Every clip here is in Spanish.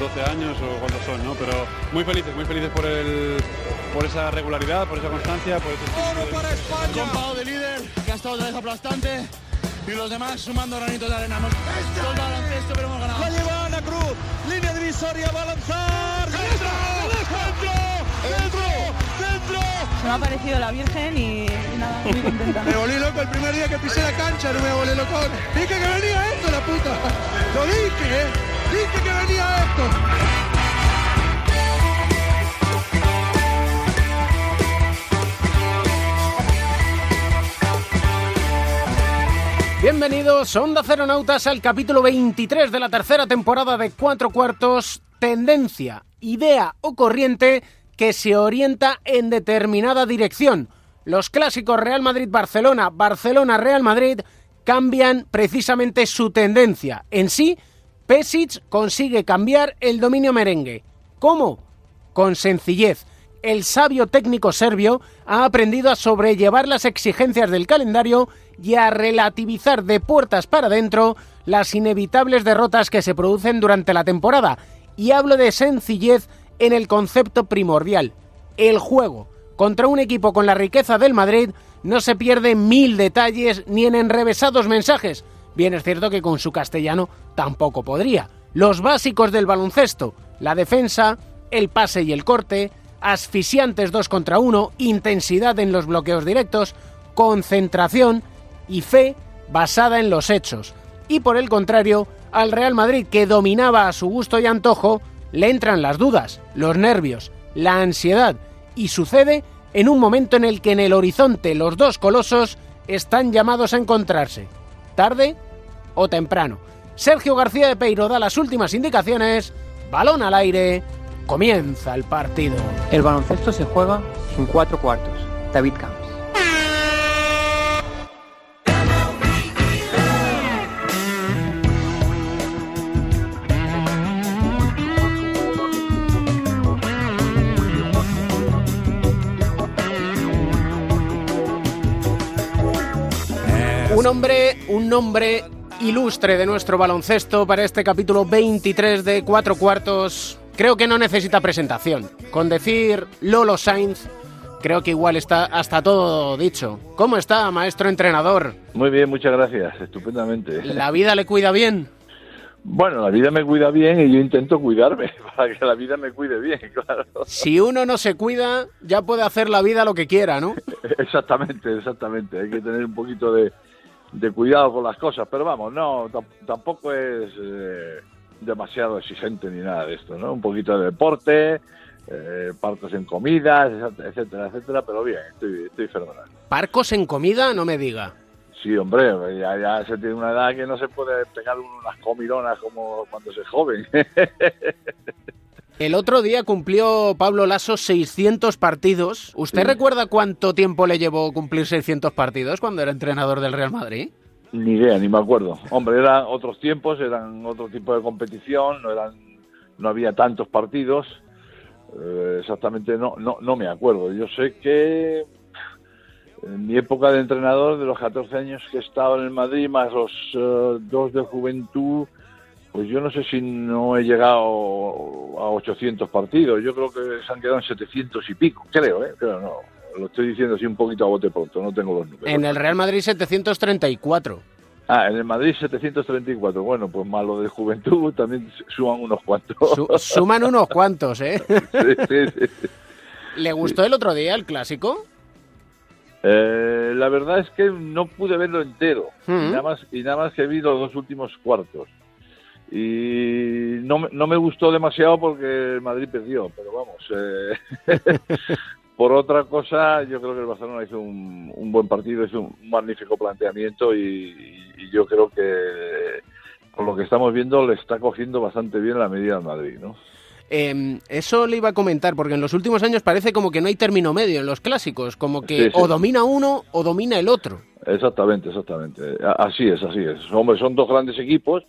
12 años o cuántos son, ¿no? Pero muy felices, muy felices por el por esa regularidad, por esa constancia, por ese ¡Oro para España! de líder, que ha estado otra vez aplastante y los demás sumando granitos de arena. Hemos todo el baloncesto, pero hemos ganado. La lleva Ana Cruz, línea divisoria, va a lanzar. ¡Dentro! ¡Dentro! ¡Dentro! ¡Dentro! Se me ha parecido la Virgen y, y nada, muy contenta. Me volví loco el primer día que pisé la cancha, no me volví loco. Dije que venía esto, la puta. Lo dije, ¿eh? Dije que venía esto. Bienvenidos, Onda Ceronautas, al capítulo 23 de la tercera temporada de Cuatro Cuartos. Tendencia, idea o corriente que se orienta en determinada dirección. Los clásicos Real Madrid-Barcelona, Barcelona-Real Madrid cambian precisamente su tendencia. En sí, Pesic consigue cambiar el dominio merengue. ¿Cómo? Con sencillez. El sabio técnico serbio ha aprendido a sobrellevar las exigencias del calendario y a relativizar de puertas para adentro las inevitables derrotas que se producen durante la temporada. Y hablo de sencillez en el concepto primordial, el juego. Contra un equipo con la riqueza del Madrid no se pierde mil detalles ni en enrevesados mensajes. Bien es cierto que con su castellano tampoco podría. Los básicos del baloncesto, la defensa, el pase y el corte, asfixiantes dos contra uno, intensidad en los bloqueos directos, concentración y fe basada en los hechos. Y por el contrario, al Real Madrid, que dominaba a su gusto y antojo, le entran las dudas, los nervios, la ansiedad, y sucede en un momento en el que en el horizonte los dos colosos están llamados a encontrarse, tarde o temprano. Sergio García de Peiro da las últimas indicaciones, balón al aire, comienza el partido. El baloncesto se juega en cuatro cuartos. David Camps. Nombre ilustre de nuestro baloncesto para este capítulo 23 de Cuatro Cuartos. Creo que no necesita presentación. Con decir Lolo Sainz, creo que igual está hasta todo dicho. ¿Cómo está, maestro entrenador? Muy bien, muchas gracias. Estupendamente. ¿La vida le cuida bien? Bueno, la vida me cuida bien y yo intento cuidarme para que la vida me cuide bien, claro. Si uno no se cuida, ya puede hacer la vida lo que quiera, ¿no? Exactamente, exactamente. Hay que tener un poquito de, de cuidado con las cosas, pero vamos, no, tam- tampoco es eh, demasiado exigente ni nada de esto, ¿no? Un poquito de deporte, eh, partes en comidas, etcétera, etcétera, pero bien, estoy, estoy fenomenal. Parcos en comida, no me diga. Sí, hombre, ya, ya se tiene una edad que no se puede pegar unas comidonas como cuando se es joven. El otro día cumplió Pablo Lasso 600 partidos. ¿Usted Sí. recuerda cuánto tiempo le llevó cumplir 600 partidos cuando era entrenador del Real Madrid? Ni idea, ni me acuerdo. Hombre, eran otros tiempos, eran otro tipo de competición, no eran, no había tantos partidos. Eh, exactamente, no, no, no me acuerdo. Yo sé que en mi época de entrenador, de los 14 años que he estado en el Madrid, más los eh, dos de juventud, pues yo no sé si no he llegado a 800 partidos. Yo creo que se han quedado en 700 y pico, creo, ¿eh? Pero no, lo estoy diciendo así un poquito a bote pronto, no tengo los números. En el Real Madrid 734. Ah, en el Madrid 734. Bueno, pues más lo de juventud también suman unos cuantos. Su- suman unos cuantos, ¿eh? Sí, sí, sí. ¿Le gustó el otro día el clásico? Eh, la verdad es que no pude verlo entero. Y, nada más, y nada más que vi los dos últimos cuartos. Y no, me- no me gustó demasiado porque el Madrid perdió, pero vamos. eh, por otra cosa, yo creo que el Barcelona hizo un, un buen partido, hizo un magnífico planteamiento y, y yo creo que por lo que estamos viendo le está cogiendo bastante bien la medida al Madrid, ¿no? Eh, eso le iba a comentar, porque en los últimos años parece como que no hay término medio en los clásicos, como que Sí, sí. o domina uno o domina el otro. Exactamente, exactamente. Así es, así es. Hombre, son dos grandes equipos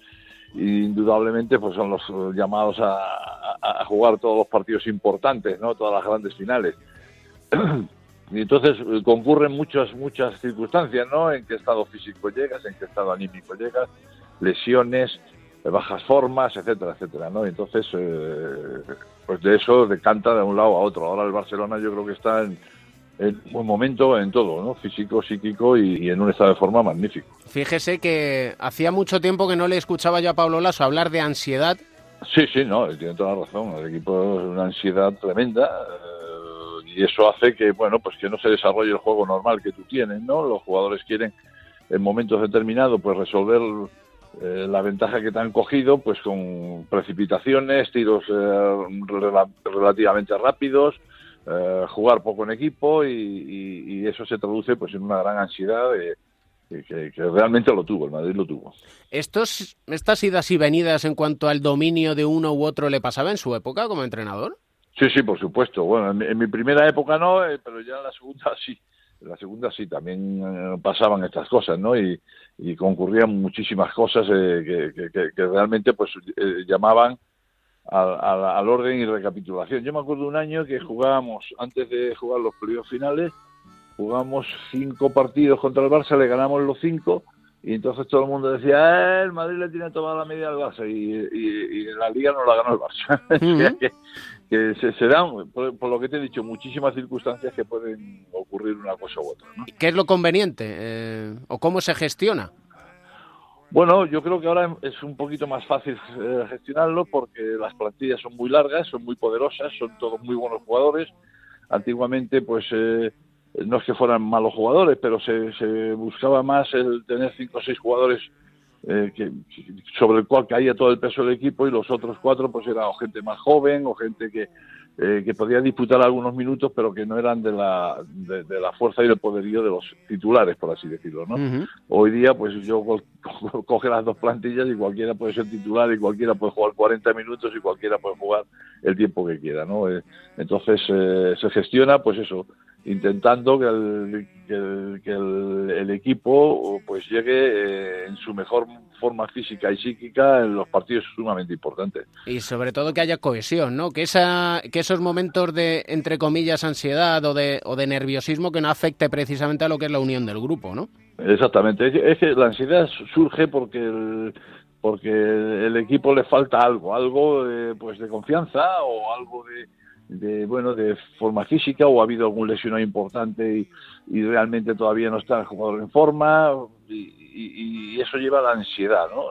indudablemente pues son los eh, llamados a, jugar todos los partidos importantes, ¿no? Todas las grandes finales. Y entonces eh, concurren muchas, muchas circunstancias, ¿no? En qué estado físico llegas, en qué estado anímico llegas, lesiones, bajas formas, etcétera, etcétera, ¿no? Entonces, eh, pues de eso decanta de un lado a otro. Ahora el Barcelona yo creo que está en, en buen momento en todo, ¿no? Físico, psíquico y, y, en un estado de forma magnífico. Fíjese que hacía mucho tiempo que no le escuchaba yo a Pablo Lasso hablar de ansiedad. Sí, sí, no, tiene toda la razón. El equipo es una ansiedad tremenda eh, y eso hace que, bueno, pues que no se desarrolle el juego normal que tú tienes, ¿no? Los jugadores quieren en momentos determinados pues resolver eh, la ventaja que te han cogido pues con precipitaciones, tiros eh, rela relativamente rápidos, eh, jugar poco en equipo y, y, y, eso se traduce pues en una gran ansiedad de, que, que, realmente lo tuvo, el Madrid lo tuvo. ¿Estos, ¿Estas idas y venidas en cuanto al dominio de uno u otro le pasaba en su época como entrenador? Sí, sí, por supuesto. Bueno, en, en mi primera época no, eh, pero ya en la segunda sí. En la segunda sí, también eh, pasaban estas cosas, ¿no? Y, y concurrían muchísimas cosas eh, que, que, que, realmente pues eh, llamaban al, al, al, orden y recapitulación. Yo me acuerdo un año que jugábamos, antes de jugar los periodos finales, jugamos cinco partidos contra el Barça, le ganamos los cinco, y entonces todo el mundo decía, eh, el Madrid le tiene tomada la media al Barça, y, y, y, la Liga no la ganó el Barça. Uh -huh. que, que se, se, dan, por, por, lo que te he dicho, muchísimas circunstancias que pueden ocurrir una cosa u otra. ¿no? ¿Qué es lo conveniente? Eh, ¿O cómo se gestiona? Bueno, yo creo que ahora es un poquito más fácil eh, gestionarlo porque las plantillas son muy largas, son muy poderosas, son todos muy buenos jugadores. Antiguamente, pues eh, no es que fueran malos jugadores, pero se, se buscaba más el tener cinco o seis jugadores eh, que, sobre el cual caía todo el peso del equipo y los otros cuatro pues era o gente más joven o gente que, eh, que podía disputar algunos minutos pero que no eran de la, de, de, la fuerza y el poderío de los titulares por así decirlo ¿no? Uh -huh. hoy día pues yo coge las dos plantillas y cualquiera puede ser titular y cualquiera puede jugar 40 minutos y cualquiera puede jugar el tiempo que quiera ¿no? Eh, entonces eh, se gestiona pues eso intentando que el, que el, equipo pues llegue eh, en su mejor forma física y psíquica en los partidos sumamente importantes. Y sobre todo que haya cohesión, ¿no? Que, esa, que esos momentos de, entre comillas, ansiedad o de, o de nerviosismo que no afecte precisamente a lo que es la unión del grupo, ¿no? Exactamente. Es que, la ansiedad surge porque el, porque el equipo le falta algo, algo de, pues de confianza o algo de de bueno de forma física o ha habido algún lesionado importante y, realmente todavía no está el jugador en forma y, eso lleva a la ansiedad, ¿no?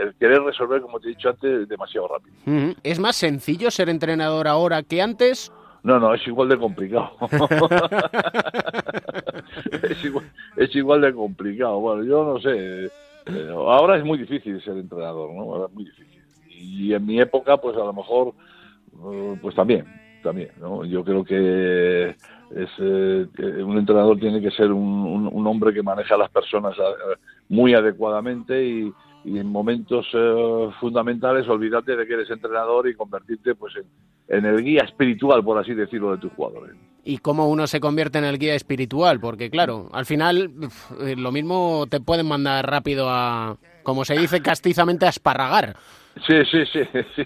El, querer resolver, como te he dicho antes, demasiado rápido. ¿Es más sencillo ser entrenador ahora que antes? No, no, es igual de complicado. es, igual, es igual de complicado. Bueno, yo no sé. Ahora es muy difícil ser entrenador, ¿no? Ahora es muy difícil. Y en mi época, pues a lo mejor Uh, pues también, también, ¿no? Yo creo que es, eh, un entrenador tiene que ser un, un, un, hombre que maneja a las personas eh, muy adecuadamente y, y en momentos eh, fundamentales olvídate de que eres entrenador y convertirte pues en, en, el guía espiritual, por así decirlo, de tus jugadores. ¿Y cómo uno se convierte en el guía espiritual? Porque claro, al final lo mismo te pueden mandar rápido a, como se dice castizamente, a esparragar. Sí, sí, sí, sí,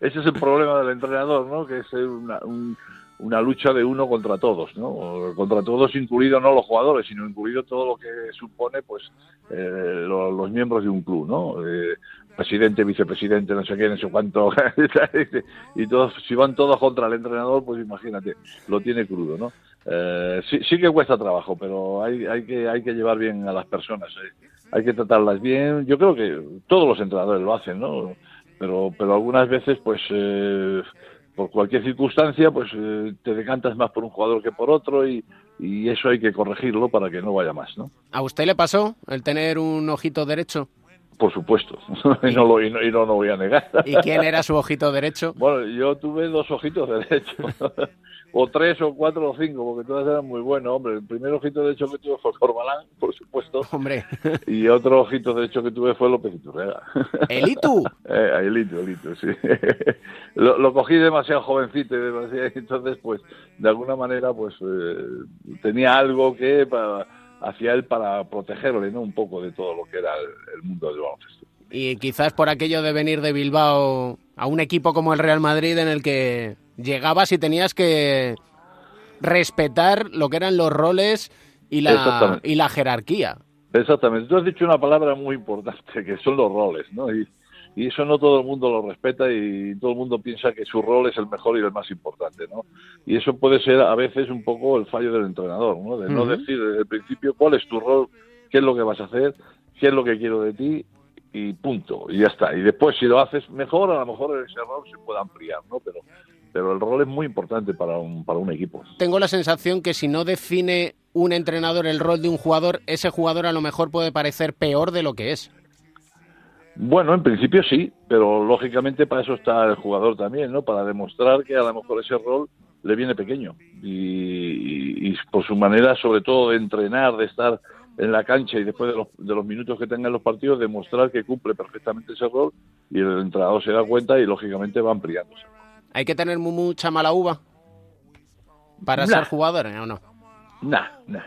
Ese es el problema del entrenador, ¿no? Que es una, un, una lucha de uno contra todos, ¿no? Contra todos, incluido no los jugadores, sino incluido todo lo que supone, pues, eh, los, miembros de un club, ¿no? Eh, presidente, vicepresidente, no sé qué, no sé cuánto, y todos, si van todos contra el entrenador, pues imagínate, lo tiene crudo, ¿no? Eh, sí, sí que cuesta trabajo, pero hay, hay, que, hay que llevar bien a las personas. ¿eh? hay que tratarlas bien. Yo creo que todos los entrenadores lo hacen, ¿no? Pero, pero algunas veces, pues, por cualquier circunstancia, pues eh, te decantas más por un jugador que por otro y, y, eso hay que corregirlo para que no vaya más, ¿no? ¿A usted le pasó el tener un ojito derecho? Por supuesto, y, no lo, y, no, y no lo voy a negar. ¿Y quién era su ojito derecho? Bueno, yo tuve dos ojitos derechos. o tres o cuatro o cinco, porque todas eran muy buenas, hombre. El primer ojito de hecho que tuve fue Corbalán, por supuesto. Hombre. Y otro ojito de hecho que tuve fue López Iturrega. ¿El Itu? eh, el Itu, el Itu, sí. lo, lo, cogí demasiado jovencito y demasiado, entonces pues de alguna manera pues eh, tenía algo que para, hacía él para protegerle, ¿no? Un poco de todo lo que era el, el mundo del baloncesto. Y quizás por aquello de venir de Bilbao a un equipo como el Real Madrid en el que llegabas y tenías que respetar lo que eran los roles y la, y la jerarquía. Exactamente. Tú has dicho una palabra muy importante, que son los roles, ¿no? Y, y eso no todo el mundo lo respeta y todo el mundo piensa que su rol es el mejor y el más importante, ¿no? Y eso puede ser a veces un poco el fallo del entrenador, ¿no? De no decir desde el principio cuál es tu rol, qué es lo que vas a hacer, qué es lo que quiero de ti y punto, y ya está. Y después si lo haces mejor, a lo mejor ese rol se puede ampliar, ¿no? Pero pero el rol es muy importante para un, para un equipo. Tengo la sensación que si no define un entrenador el rol de un jugador, ese jugador a lo mejor puede parecer peor de lo que es. Bueno, en principio sí, pero lógicamente para eso está el jugador también, ¿no? Para demostrar que a lo mejor ese rol le viene pequeño y, y, por su manera, sobre todo, de entrenar, de estar en la cancha y después de los, de los minutos que tengan los partidos, demostrar que cumple perfectamente ese rol y el entrenador se da cuenta y lógicamente va ampliándose. ¿Hay que tener mucha mala uva para ser jugador o no? No, no,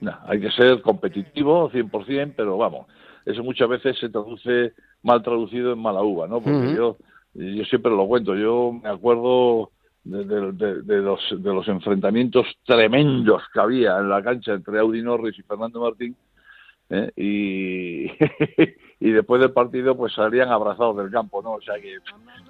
no. Hay que ser competitivo 100%, pero vamos, eso muchas veces se traduce mal traducido en mala uva, ¿no? Porque yo, yo siempre lo cuento, yo me acuerdo de, de, los, de los enfrentamientos tremendos que había en la cancha entre Audi Norris y Fernando Martín, ¿eh? y, y después del partido pues salían abrazados del campo, ¿no? O sea que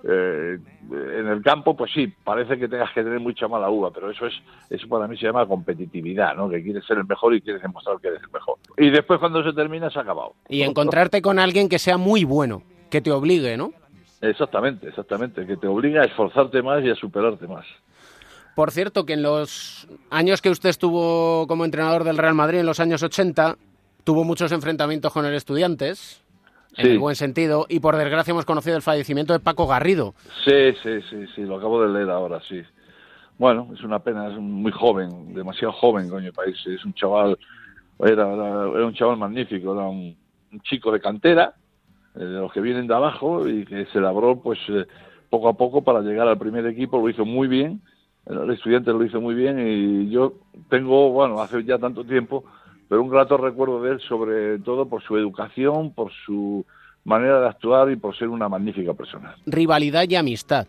eh, en el campo pues sí, parece que tengas que tener mucha mala uva, pero eso es eso para mí se llama competitividad, ¿no? Que quieres ser el mejor y quieres demostrar que eres el mejor. Y después cuando se termina se ha acabado. Y encontrarte con alguien que sea muy bueno, que te obligue, ¿no? Exactamente, exactamente, que te obliga a esforzarte más y a superarte más. Por cierto, que en los años que usted estuvo como entrenador del Real Madrid, en los años 80, tuvo muchos enfrentamientos con el Estudiantes, en el buen sentido, y por desgracia hemos conocido el fallecimiento de Paco Garrido. Sí, sí, sí, sí, lo acabo de leer ahora, sí. Bueno, es una pena, es muy joven, demasiado joven, coño, país. Es un chaval, era, era, un chaval magnífico, era un, chico de cantera, eh, de los que vienen de abajo y que se labró, pues, eh, poco a poco para llegar al primer equipo, lo hizo muy bien, el estudiante lo hizo muy bien y yo tengo, bueno, hace ya tanto tiempo pero un grato recuerdo de él sobre todo por su educación, por su manera de actuar y por ser una magnífica persona. Rivalidad y amistad,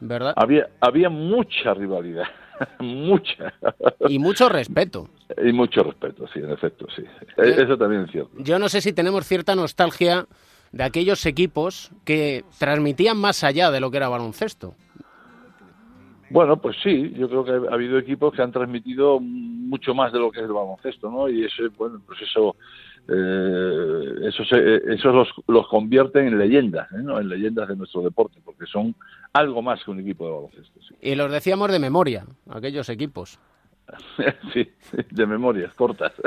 ¿verdad? Había, había mucha rivalidad, mucha. Y mucho respeto. Y mucho respeto, sí, en efecto, sí. Eso también es cierto. Yo no sé si tenemos cierta nostalgia de aquellos equipos que transmitían más allá de lo que era baloncesto. Bueno, pues sí, yo creo que ha habido equipos que han transmitido mucho más de lo que es el baloncesto, ¿no? Y eso, bueno, pues eso, eh, eso, eso los, los convierte en leyendas, ¿eh? ¿no? En leyendas de nuestro deporte, porque son algo más que un equipo de baloncesto. Y los decíamos de memoria, aquellos equipos. sí, de memorias cortas.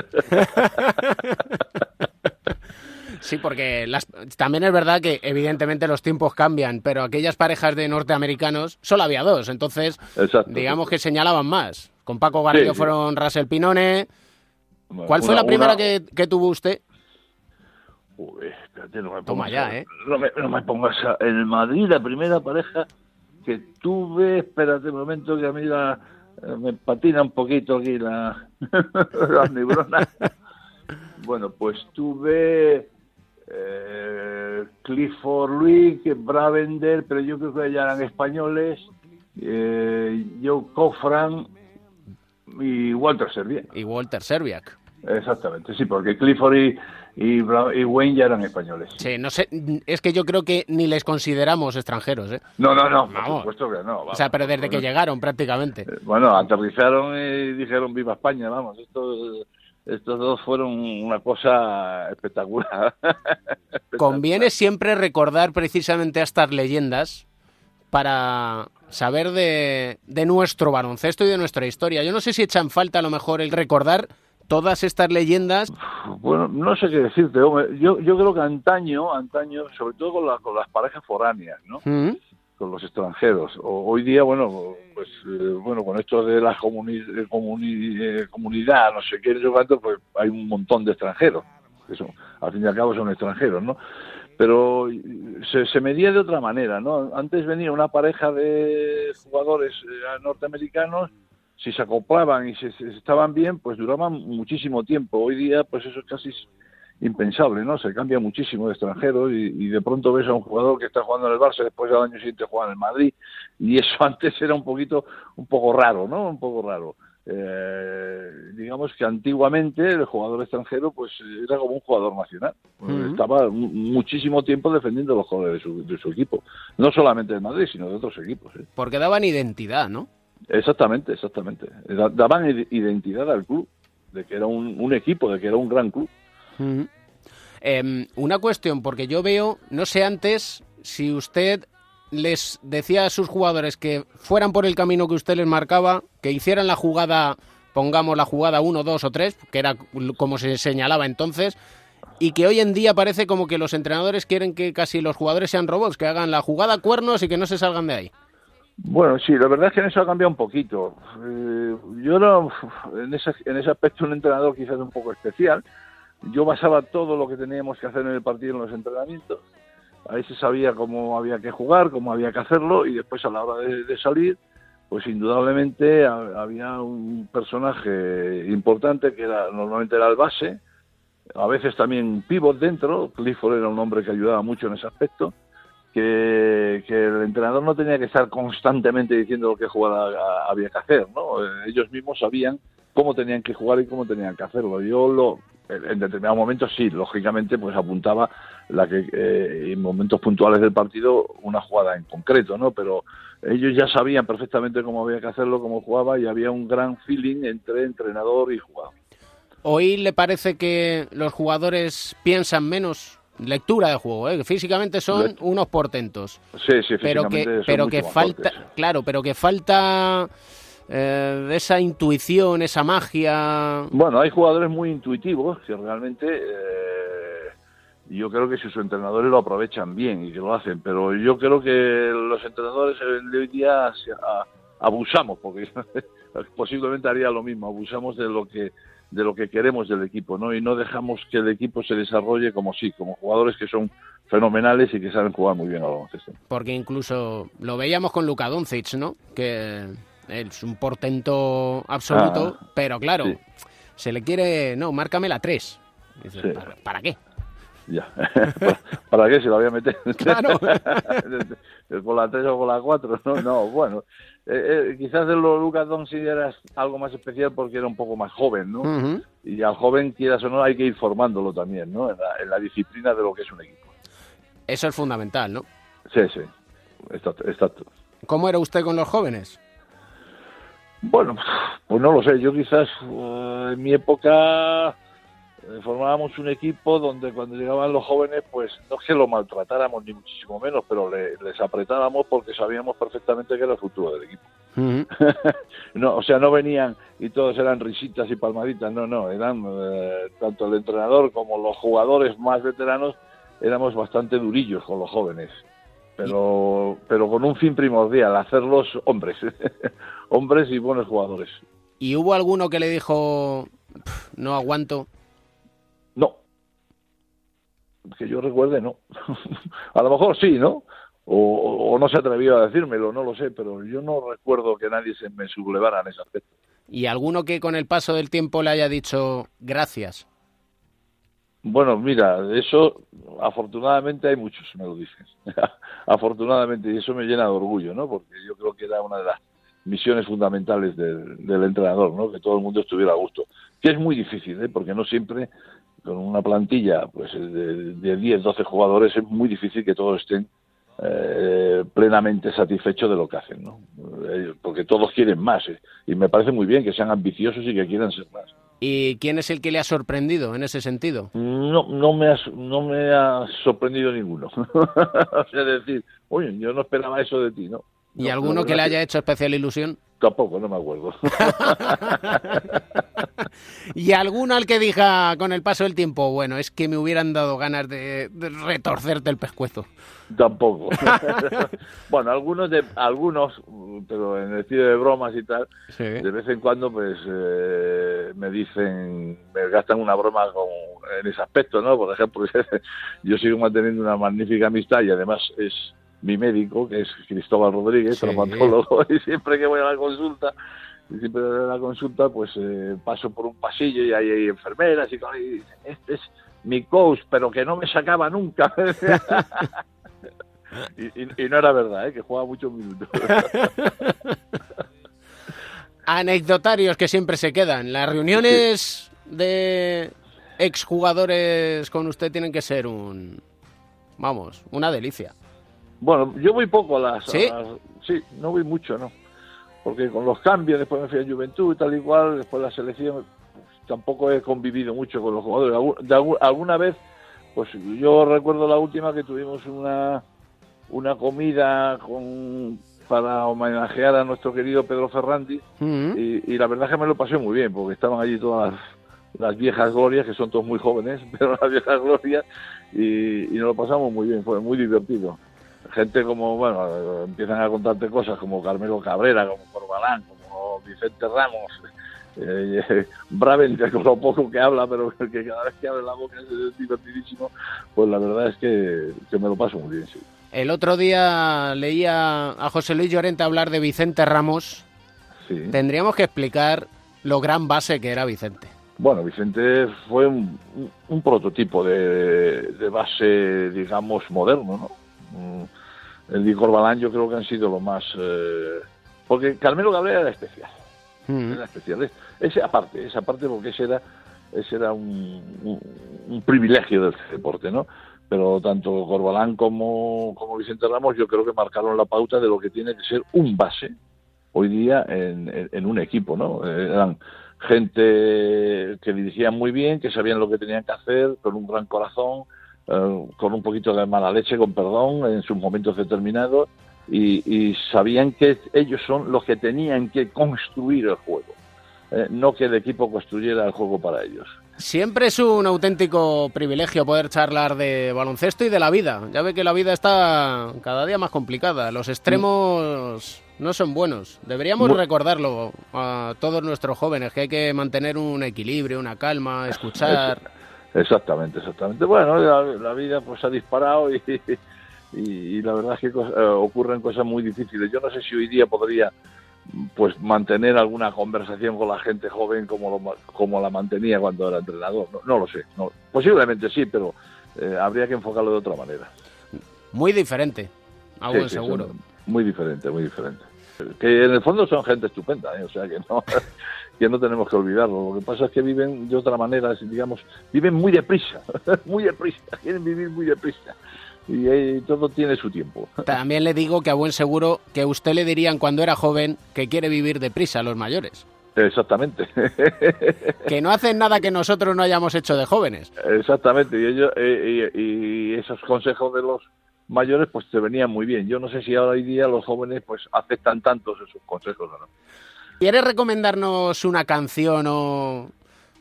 Sí, porque las, también es verdad que evidentemente los tiempos cambian, pero aquellas parejas de norteamericanos solo había dos, entonces digamos que señalaban más. Con Paco Garrido fueron Russell Pinone. ¿Cuál fue la primera que, tuvo usted? Uy, espérate, no me Toma ya, ¿eh? No me, no me pongas En Madrid, la primera pareja que tuve, espérate un momento que a mí la, eh, me patina un poquito aquí la, la bueno, pues tuve eh, Clifford Luis, Bravender, pero yo creo que ya eran españoles, eh, Joe Cofran y Walter Serbiak. Y Walter Serbiak. Exactamente, sí, porque Clifford y, y, Wayne ya eran españoles. Sí, no sé, es que yo creo que ni les consideramos extranjeros, ¿eh? No, no, no, por supuesto que no. o sea, pero desde que llegaron prácticamente. Eh, bueno, aterrizaron y dijeron viva España, vamos, esto estos dos fueron una cosa espectacular. Conviene siempre recordar precisamente a estas leyendas para saber de, nuestro baloncesto y de nuestra historia. Yo no sé si echan falta a lo mejor el recordar todas estas leyendas. Bueno, no sé qué decirte. Yo, yo creo que antaño, antaño, sobre todo con, con las parejas foráneas, ¿no? Mm con los extranjeros. hoy día, bueno, pues eh, bueno, con esto de la comuni eh, comunidad, no sé qué, yo cuánto, pues hay un montón de extranjeros. Eso, al fin y al cabo son extranjeros, ¿no? Pero se, se medía de otra manera, ¿no? Antes venía una pareja de jugadores eh, norteamericanos, si se acoplaban y se, estaban bien, pues duraban muchísimo tiempo. Hoy día, pues eso es casi impensable, ¿no? Se cambia muchísimo de extranjero y, de pronto ves a un jugador que está jugando en el Barça, después al año siguiente juega en el Madrid y eso antes era un poquito, un poco raro, ¿no? Un poco raro. eh, digamos que antiguamente el jugador extranjero pues era como un jugador nacional. Estaba mu- muchísimo tiempo defendiendo los colores de su, de su equipo. No solamente de Madrid, sino de otros equipos. ¿eh? Porque daban identidad, ¿no? Exactamente, exactamente. Da- Daban id- identidad al club, de que era un, un equipo, de que era un gran club. Em, una cuestión, porque yo veo, no sé antes si usted les decía a sus jugadores que fueran por el camino que usted les marcaba, que hicieran la jugada, pongamos la jugada 1, 2 o 3, que era como se señalaba entonces, y que hoy en día parece como que los entrenadores quieren que casi los jugadores sean robots, que hagan la jugada cuernos y que no se salgan de ahí. Bueno, sí, la verdad es que en eso ha cambiado un poquito. Eh, yo era, en ese, en ese aspecto, un entrenador quizás un poco especial. Yo basaba todo lo que teníamos que hacer en el partido en los entrenamientos. Ahí se sabía cómo había que jugar, cómo había que hacerlo, y después a la hora de, salir, pues indudablemente ha- había un personaje importante que era normalmente era el base, a veces también pivot dentro. Clifford era un hombre que ayudaba mucho en ese aspecto que, el entrenador no tenía que estar constantemente diciendo lo que jugada había que hacer, ¿no? Eh, Ellos mismos sabían cómo tenían que jugar y cómo tenían que hacerlo. Yo lo, en determinados momentos sí, lógicamente, pues apuntaba la que eh, en momentos puntuales del partido una jugada en concreto, ¿no? Pero ellos ya sabían perfectamente cómo había que hacerlo, cómo jugaba y había un gran feeling entre entrenador y jugador. ¿Hoy le parece que los jugadores piensan menos? Lectura de juego, ¿eh? que físicamente son unos portentos. Sí, sí, pero físicamente que son pero que falta fuertes. claro pero que falta eh, esa intuición esa magia Bueno, hay jugadores muy intuitivos que realmente eh, yo creo que sus entrenadores lo aprovechan bien y que lo hacen, pero yo creo que los entrenadores de hoy día abusamos, porque posiblemente haría lo mismo, abusamos de lo que de lo que queremos del equipo, ¿no? Y no dejamos que el equipo se desarrolle como sí, como jugadores que son fenomenales y que saben jugar muy bien al baloncesto. porque incluso lo veíamos con Luka Doncic no que es un portento absoluto Ah, pero claro sí. se le quiere no márcame la 3 Dices, Sí. ¿para, para qué Ya. ¿Para, para qué se la voy a meter? Claro. ¿Por la 3 o por la 4? No, no, bueno. Eh, eh, quizás de lo Lucas Doncic era algo más especial porque era un poco más joven, ¿no? Y al joven, quieras o no, hay que ir formándolo también, ¿no? En la, en la disciplina de lo que es un equipo. eso es fundamental no Sí, sí. Exacto. exacto. cómo era usted con los jóvenes Bueno, pues no lo sé. Yo quizás eh, en mi época eh, formábamos un equipo donde cuando llegaban los jóvenes, pues no es que lo maltratáramos ni muchísimo menos, pero le- les apretábamos porque sabíamos perfectamente que era el futuro del equipo. No, o sea, no venían y todos eran risitas y palmaditas, no, no, eran eh, tanto el entrenador como los jugadores más veteranos éramos bastante durillos con los jóvenes. Pero, pero con un fin primordial, hacerlos hombres, hombres y buenos jugadores. y hubo alguno que le dijo "Pf, no aguanto No. Que yo recuerde, no. a lo mejor sí, ¿no? O, o no se atrevió a decírmelo, no lo sé, pero yo no recuerdo que nadie se me sublevara en ese aspecto. y alguno que con el paso del tiempo le haya dicho gracias Bueno, mira, de eso afortunadamente hay muchos, me lo dicen. afortunadamente, y eso me llena de orgullo, ¿no? Porque yo creo que era una de las misiones fundamentales del, entrenador, ¿no? Que todo el mundo estuviera a gusto. Que es muy difícil, ¿eh? Porque no siempre, con una plantilla pues de, de 10, 12 jugadores, es muy difícil que todos estén eh, plenamente satisfechos de lo que hacen, ¿no? Eh, Porque todos quieren más, ¿eh? Y me parece muy bien que sean ambiciosos y que quieran ser más. ¿Y quién es el que le ha sorprendido en ese sentido? No, no me ha, no me ha sorprendido ninguno. o sea, decir, oye, yo no esperaba eso de ti, ¿no? ¿Y No, alguno que le haya hecho especial ilusión? Tampoco, no me acuerdo. ¿Y alguno al que diga con el paso del tiempo, bueno, es que me hubieran dado ganas de, de retorcerte el pescuezo? Tampoco. bueno, algunos, de, algunos, pero en el estilo de bromas y tal, Sí. de vez en cuando pues eh, me dicen, me gastan una broma con, en ese aspecto, ¿no? Por ejemplo, yo sigo manteniendo una magnífica amistad y además es mi médico, que es Cristóbal Rodríguez, Sí. traumatólogo, y siempre que voy a la consulta, y siempre que voy a la consulta, pues eh, paso por un pasillo y hay, hay enfermeras y, y dicen, este es mi coach, pero que no me sacaba nunca. y, y- y no era verdad, ¿eh? que jugaba muchos minutos. anecdotarios que siempre se quedan. Las reuniones de exjugadores con usted tienen que ser un, vamos, una delicia. Bueno, yo voy poco a las, a ¿Sí? las- sí, no voy mucho, ¿no? Porque con los cambios, después me fui a Juventud y tal y cual, después la selección, pues, tampoco he convivido mucho con los jugadores. De alguna vez, pues yo recuerdo la última que tuvimos una, una comida con, para homenajear a nuestro querido Pedro Ferrandi Mm. y, y la verdad es que me lo pasé muy bien, porque estaban allí todas las, las viejas glorias, que son todos muy jóvenes, pero las viejas glorias, y, y nos lo pasamos muy bien, fue muy divertido. Gente como, bueno, empiezan a contarte cosas como Carmelo Cabrera, como Corbalán, como Vicente Ramos, eh, eh, Bravente, con lo poco que habla, pero que cada vez que abre la boca es divertidísimo, pues la verdad es que, que me lo paso muy bien, sí. El otro día leía a José Luis Llorente hablar de Vicente Ramos. sí. Tendríamos que explicar lo gran base que era Vicente. Bueno, Vicente fue un, un- un prototipo de, de base, digamos, moderno, ¿no? El Di Corbalán yo creo que han sido lo más... eh, porque Carmelo Cabrera era especial, Mm. era especial. Es- Ese aparte, esa aparte porque ese era, ese era un, un- un privilegio del deporte, ¿no? Pero tanto Corbalán como, como Vicente Ramos yo creo que marcaron la pauta de lo que tiene que ser un base hoy día en, en- en un equipo, ¿no? Eh, Eran gente que dirigían muy bien, que sabían lo que tenían que hacer, con un gran corazón, eh, con un poquito de mala leche, con perdón, en sus momentos determinados, y, y sabían que ellos son los que tenían que construir el juego, eh, no que el equipo construyera el juego para ellos. Siempre es un auténtico privilegio poder charlar de baloncesto y de la vida. Ya ve que la vida está cada día más complicada. Los extremos no son buenos. Deberíamos Bu- recordarlo a todos nuestros jóvenes, que hay que mantener un equilibrio, una calma, escuchar. Exactamente, exactamente. Bueno, la, la vida pues ha disparado y, y, y la verdad es que cos- eh, ocurren cosas muy difíciles. Yo no sé si hoy día podría pues mantener alguna conversación con la gente joven como, lo como la mantenía cuando era entrenador. No, no lo sé. No. Posiblemente sí, pero eh, habría que enfocarlo de otra manera. Muy diferente, a Sí, seguro. Muy diferente, muy diferente. Que en el fondo son gente estupenda, ¿eh? o sea que no, que no tenemos que olvidarlo. Lo que pasa es que viven de otra manera, digamos, viven muy deprisa, muy deprisa, quieren vivir muy deprisa. Y eh, todo tiene su tiempo. También le digo que a buen seguro que usted le dirían cuando era joven que quiere vivir deprisa a los mayores. Exactamente, Que no hacen nada que nosotros no hayamos hecho de jóvenes. exactamente. Y, ellos, eh, y, y esos consejos de los mayores pues te venían muy bien. Yo no sé si ahora hoy día los jóvenes pues aceptan tantos esos consejos o no. ¿Quiere recomendarnos una canción o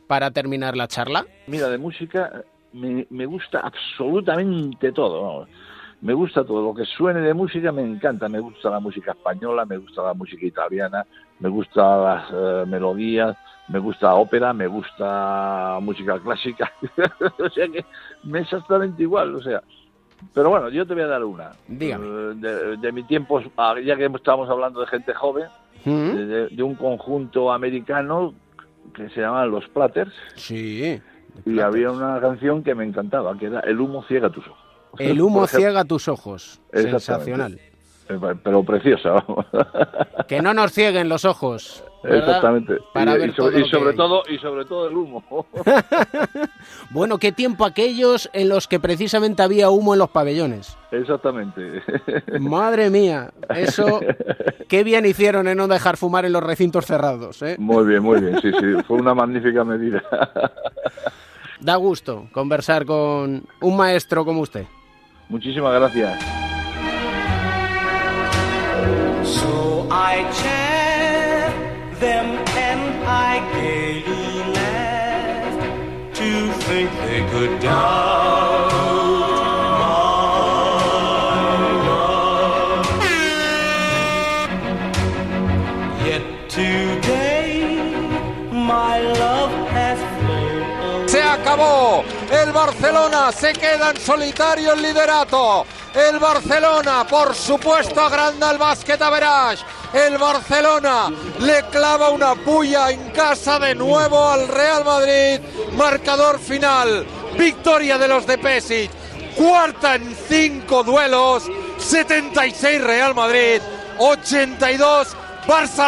para terminar la charla? Mira, de música me, me gusta absolutamente todo. Me gusta todo. Lo que suene de música me encanta. Me gusta la música española, me gusta la música italiana, me gusta las eh, melodías, me gusta ópera, me gusta música clásica. o sea que me es exactamente igual. O sea, pero bueno, yo te voy a dar una. Dígame. Eh, De, de mi tiempo, ah, ya que estábamos hablando de gente joven, ¿Mm? de, de un conjunto americano que se llamaban Los Platters. Sí. Y había una canción que me encantaba, que era El humo ciega tus ojos. El humo ciega tus ojos. Sensacional. Eh, Pero preciosa, vamos. Que no nos cieguen los ojos. ¿verdad? Exactamente. Para y, ver y sobre, y todo y sobre todo el humo. Bueno, qué tiempo aquellos en los que precisamente había humo en los pabellones. Exactamente. Madre mía, eso qué bien hicieron en no dejar fumar en los recintos cerrados, ¿eh? Muy bien, muy bien. Sí, sí. Fue una magnífica medida. Da gusto conversar con un maestro como usted. Muchísimas gracias. I chaff them and I gaily laughed to think they could doubt El Barcelona se queda en solitario el liderato. El Barcelona, por supuesto, agranda el básquet a. El Barcelona le clava una puya en casa de nuevo al Real Madrid. Marcador final. Victoria de los de Pesic. Cuarta en cinco duelos. 76 Real Madrid. 82 Barça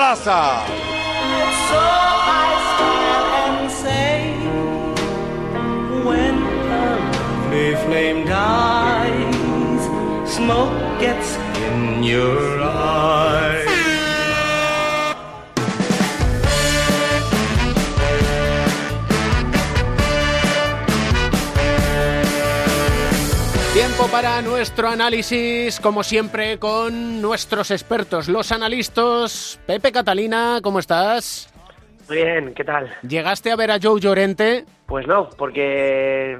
Flame dies, smoke gets in your eyes. Tiempo para nuestro análisis, como siempre, con nuestros expertos, los analistas. Pepe Catalina, ¿cómo estás? Bien, ¿qué tal? ¿Llegaste a ver a Joe Llorente? Pues no, porque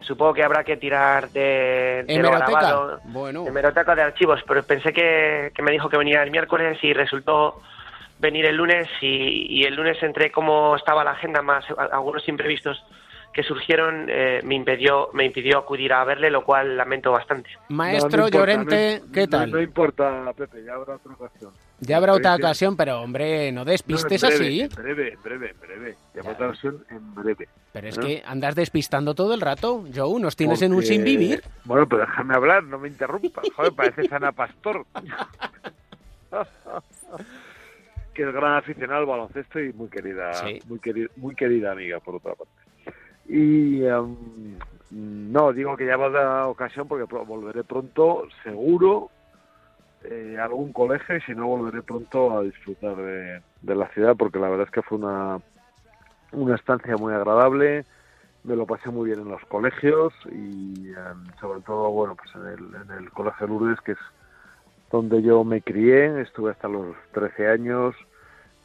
supongo que habrá que tirar de, de lo ¿Hemeroteca? grabado, Bueno. hemeroteca de archivos, pero pensé que, que me dijo que venía el miércoles y resultó venir el lunes y, y el lunes entre cómo estaba la agenda más a- algunos imprevistos que surgieron eh, me impidió me impidió acudir a verle, lo cual lamento bastante. Maestro No, no importa, Llorente, no- ¿qué no- tal? No, importa, Pepe, ya habrá otra ocasión. Ya habrá otra ocasión, pero hombre, no No, despistes en breve, así. En breve, en breve, en breve. Ya habrá otra ocasión en breve. Pero es que andas despistando todo el rato, Joe, nos tienes en un sin vivir. Bueno, pero déjame hablar, no me interrumpas. Joder, pareces Ana Pastor. que es gran aficionado al baloncesto y muy querida, Sí. muy, querida muy querida amiga, por otra parte. Y em, no, digo que ya va a dar ocasión porque volveré pronto, seguro, eh, algún colegio y si no volveré pronto a disfrutar de, de la ciudad porque la verdad es que fue una, una estancia muy agradable, me lo pasé muy bien en los colegios y em, sobre todo, bueno, pues en el, en el Colegio Lourdes, que es donde yo me crié, estuve hasta los 13 años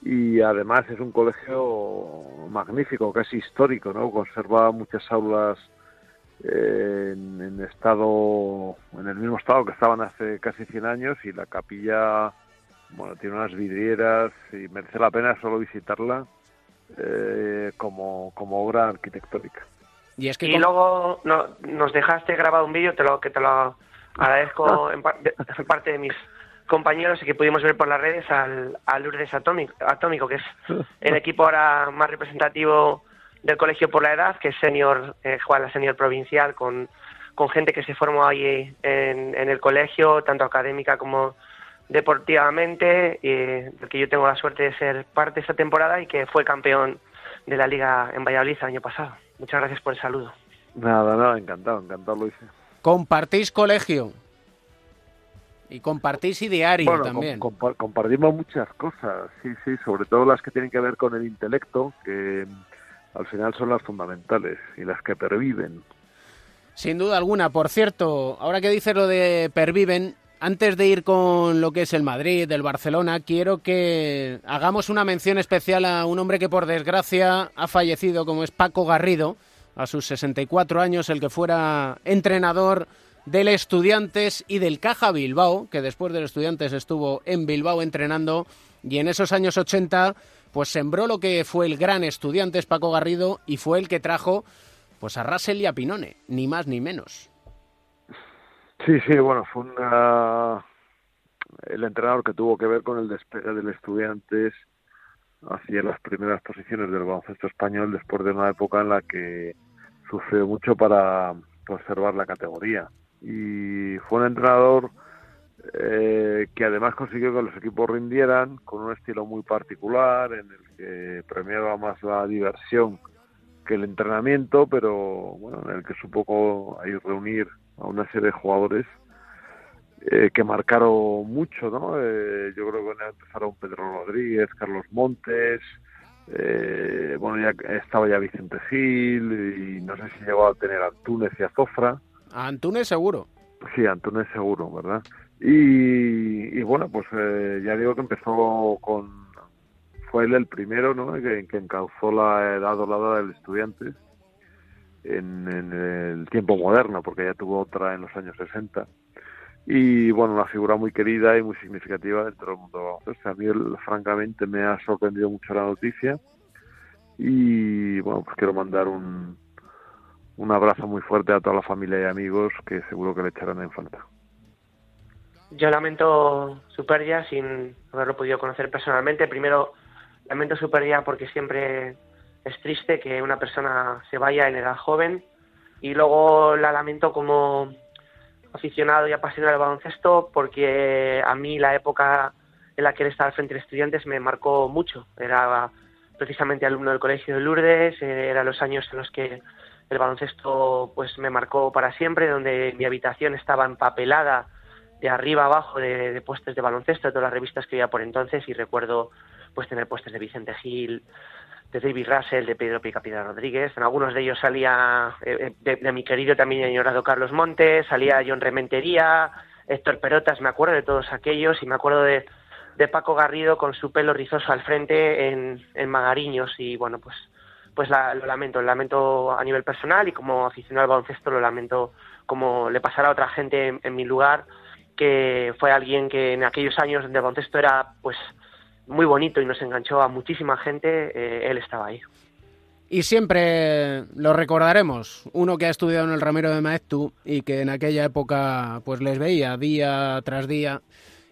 y además es un colegio magnífico, casi histórico, ¿no? Conserva muchas aulas eh, en, en estado, en el mismo estado que estaban hace casi 100 años y la capilla, bueno, tiene unas vidrieras y merece la pena solo visitarla eh, como, como obra arquitectónica. Y es que Y con- luego no- nos dejaste grabado un vídeo, te lo, que te lo agradezco en, par- de- en parte de mis compañeros y que pudimos ver por las redes al, al Lourdes Atómico, Atómico, que es el equipo ahora más representativo del colegio por la edad, que es senior, eh, juega la senior provincial con, con gente que se formó ahí en, en el colegio, tanto académica como deportivamente, y del que yo tengo la suerte de ser parte esta temporada y que fue campeón de la liga en Valladolid el año pasado. Muchas gracias por el saludo. Nada, nada, encantado, encantado lo hice. compartís colegio. Y compartís ideario Bueno, también. com- compa- compartimos muchas cosas, sí, sí, sobre todo las que tienen que ver con el intelecto, que al final son las fundamentales y las que perviven. Sin duda alguna. Por cierto, ahora que dices lo de perviven, antes de ir con lo que es el Madrid, el Barcelona, quiero que hagamos una mención especial a un hombre que por desgracia ha fallecido, como es Paco Garrido, a sus 64 años, el que fuera entrenador del Estudiantes y del Caja Bilbao, que después del Estudiantes estuvo en Bilbao entrenando y en esos años 80 pues sembró lo que fue el gran Estudiantes Paco Garrido y fue el que trajo pues a Russell y a Pinone, ni más ni menos. Sí, sí, bueno, fue una... el entrenador que tuvo que ver con el despegue del Estudiantes hacia las primeras posiciones del baloncesto español después de una época en la que sufrió mucho para conservar la categoría. Y fue un entrenador eh, que además consiguió que los equipos rindieran con un estilo muy particular en el que premiaba más la diversión que el entrenamiento, pero bueno, en el que supo ahí reunir a una serie de jugadores eh, que marcaron mucho, ¿no? Eh, yo creo que empezaron Pedro Rodríguez, Carlos Montes, eh, bueno, ya estaba ya Vicente Gil y no sé si llegó a tener a Antúnez y a Zofra. A Antúnez seguro. Sí, Antúnez seguro, ¿verdad? Y, bueno, pues eh, ya digo que empezó con... Fue él el primero, ¿no? Que, que encauzó la edad dorada del estudiante en, en el tiempo moderno, porque ya tuvo otra en los años 60. Y bueno, una figura muy querida y muy significativa dentro del mundo baloncesto. A mí, él, francamente, me ha sorprendido mucho la noticia. Y bueno, pues quiero mandar un, un abrazo muy fuerte a toda la familia y amigos que seguro que le echarán en falta. Yo lamento su pérdida sin haberlo podido conocer personalmente. Primero, lamento su pérdida porque siempre es triste que una persona se vaya en edad joven. Y luego la lamento como aficionado y apasionado del baloncesto porque a mí la época en la que él estaba frente de estudiantes me marcó mucho. Era precisamente alumno del Colegio de Lourdes, eh, eran los años en los que el baloncesto pues me marcó para siempre, donde mi habitación estaba empapelada de arriba abajo de, de pósters de baloncesto, de todas las revistas que había por entonces, y recuerdo pues tener pósters de Vicente Gil, de David Russell, de Pedro Picapita Rodríguez. En algunos de ellos salía eh, de, de mi querido también añorado Carlos Montes, salía John Rementería, Héctor Perotas, me acuerdo de todos aquellos, y me acuerdo de, de Paco Garrido con su pelo rizoso al frente en, en Magariños, y bueno, pues pues la- lo lamento, lo lamento a nivel personal y como aficionado al baloncesto lo lamento como le pasará a otra gente en, en mi lugar, que fue alguien que en aquellos años el baloncesto era pues muy bonito y nos enganchó a muchísima gente, eh, él estaba ahí. Y siempre lo recordaremos, uno que ha estudiado en el Ramiro de Maeztu y que en aquella época pues les veía día tras día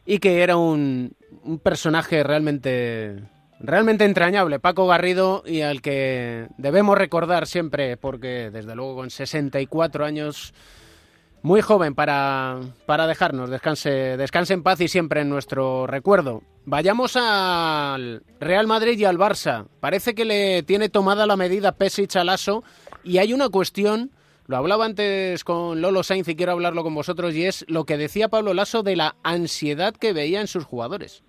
y que era un, un personaje realmente realmente entrañable, Paco Garrido y al que debemos recordar siempre porque desde luego con 64 años muy joven para, para dejarnos, descanse, descanse en paz y siempre en nuestro recuerdo. Vayamos al Real Madrid y al Barça. Parece que le tiene tomada la medida Pesic al Lasso y hay una cuestión, lo hablaba antes con Lolo Sainz y quiero hablarlo con vosotros, y es lo que decía Pablo Lasso de la ansiedad que veía en sus jugadores.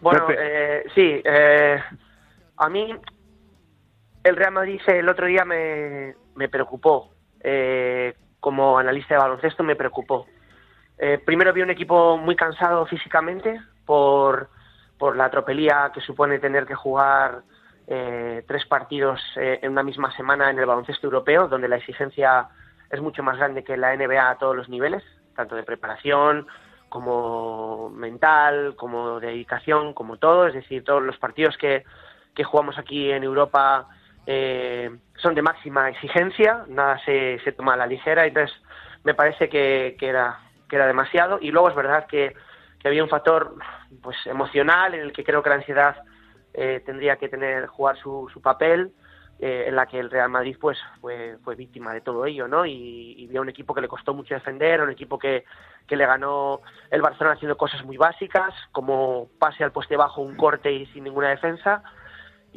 Bueno, eh, sí, eh, a mí el Real Madrid el otro día me, me preocupó. Eh, como analista de baloncesto me preocupó. Eh, primero vi un equipo muy cansado físicamente por, por la tropelía que supone tener que jugar eh, tres partidos eh, en una misma semana en el baloncesto europeo, donde la exigencia es mucho más grande que la NBA a todos los niveles, tanto de preparación como mental, como de dedicación, como todo. Es decir, todos los partidos que, que jugamos aquí en Europa eh, son de máxima exigencia, nada se, se toma a la ligera, entonces me parece que, que era, que era demasiado. Y luego es verdad que, que había un factor pues emocional en el que creo que la ansiedad eh, tendría que tener jugar su, su papel eh, en la que el Real Madrid pues fue, fue víctima de todo ello no y, y vi un equipo que le costó mucho defender un equipo que, que le ganó el Barcelona haciendo cosas muy básicas como pase al poste bajo un corte y sin ninguna defensa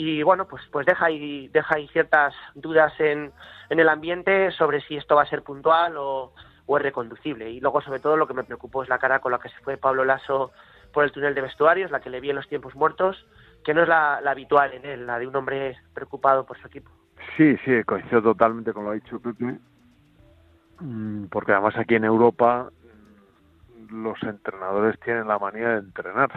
y bueno pues pues deja ahí deja ahí ciertas dudas en, en el ambiente sobre si esto va a ser puntual o, o es reconducible y luego sobre todo lo que me preocupó es la cara con la que se fue Pablo Lasso por el túnel de vestuarios la que le vi en los tiempos muertos que no es la, la habitual en él, la de un hombre preocupado por su equipo. Sí, sí, coincido totalmente con lo dicho Pepe, Mm, porque además aquí en Europa mm, los entrenadores tienen la manía de entrenar.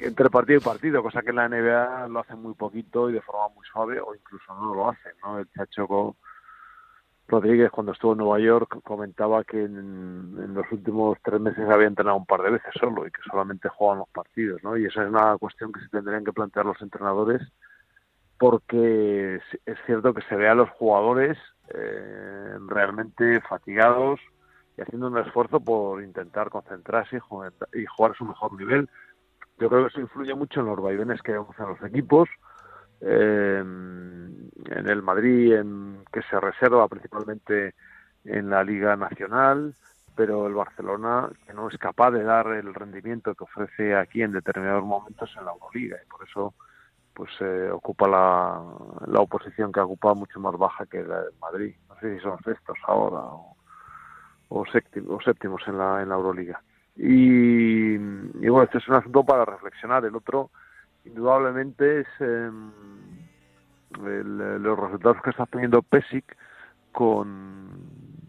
Entre partido y partido, cosa que la NBA lo hacen muy poquito y de forma muy suave o incluso no lo hacen, ¿no? El Chacho Rodríguez cuando estuvo en Nueva York comentaba que en, los últimos tres meses había entrenado un par de veces solo y que solamente jugaban los partidos. Y esa es una cuestión que se tendrían que plantear los entrenadores porque es cierto que se ve a los jugadores eh, realmente fatigados y haciendo un esfuerzo por intentar concentrarse y jugar, y jugar a su mejor nivel. Yo creo que eso influye mucho en los vaivenes que vemos en los equipos, en el Madrid, en que se reserva principalmente en la Liga Nacional, pero el Barcelona que no es capaz de dar el rendimiento que ofrece aquí en determinados momentos en la Euroliga y por eso pues eh, ocupa la, la oposición que ha ocupado mucho más baja que la de Madrid. No sé si son sextos ahora o, o, séptimos, o séptimos en la, en la Euroliga. Y, y, bueno, este es un asunto para reflexionar. El otro, indudablemente, es eh, el, los resultados que está teniendo Pesic con,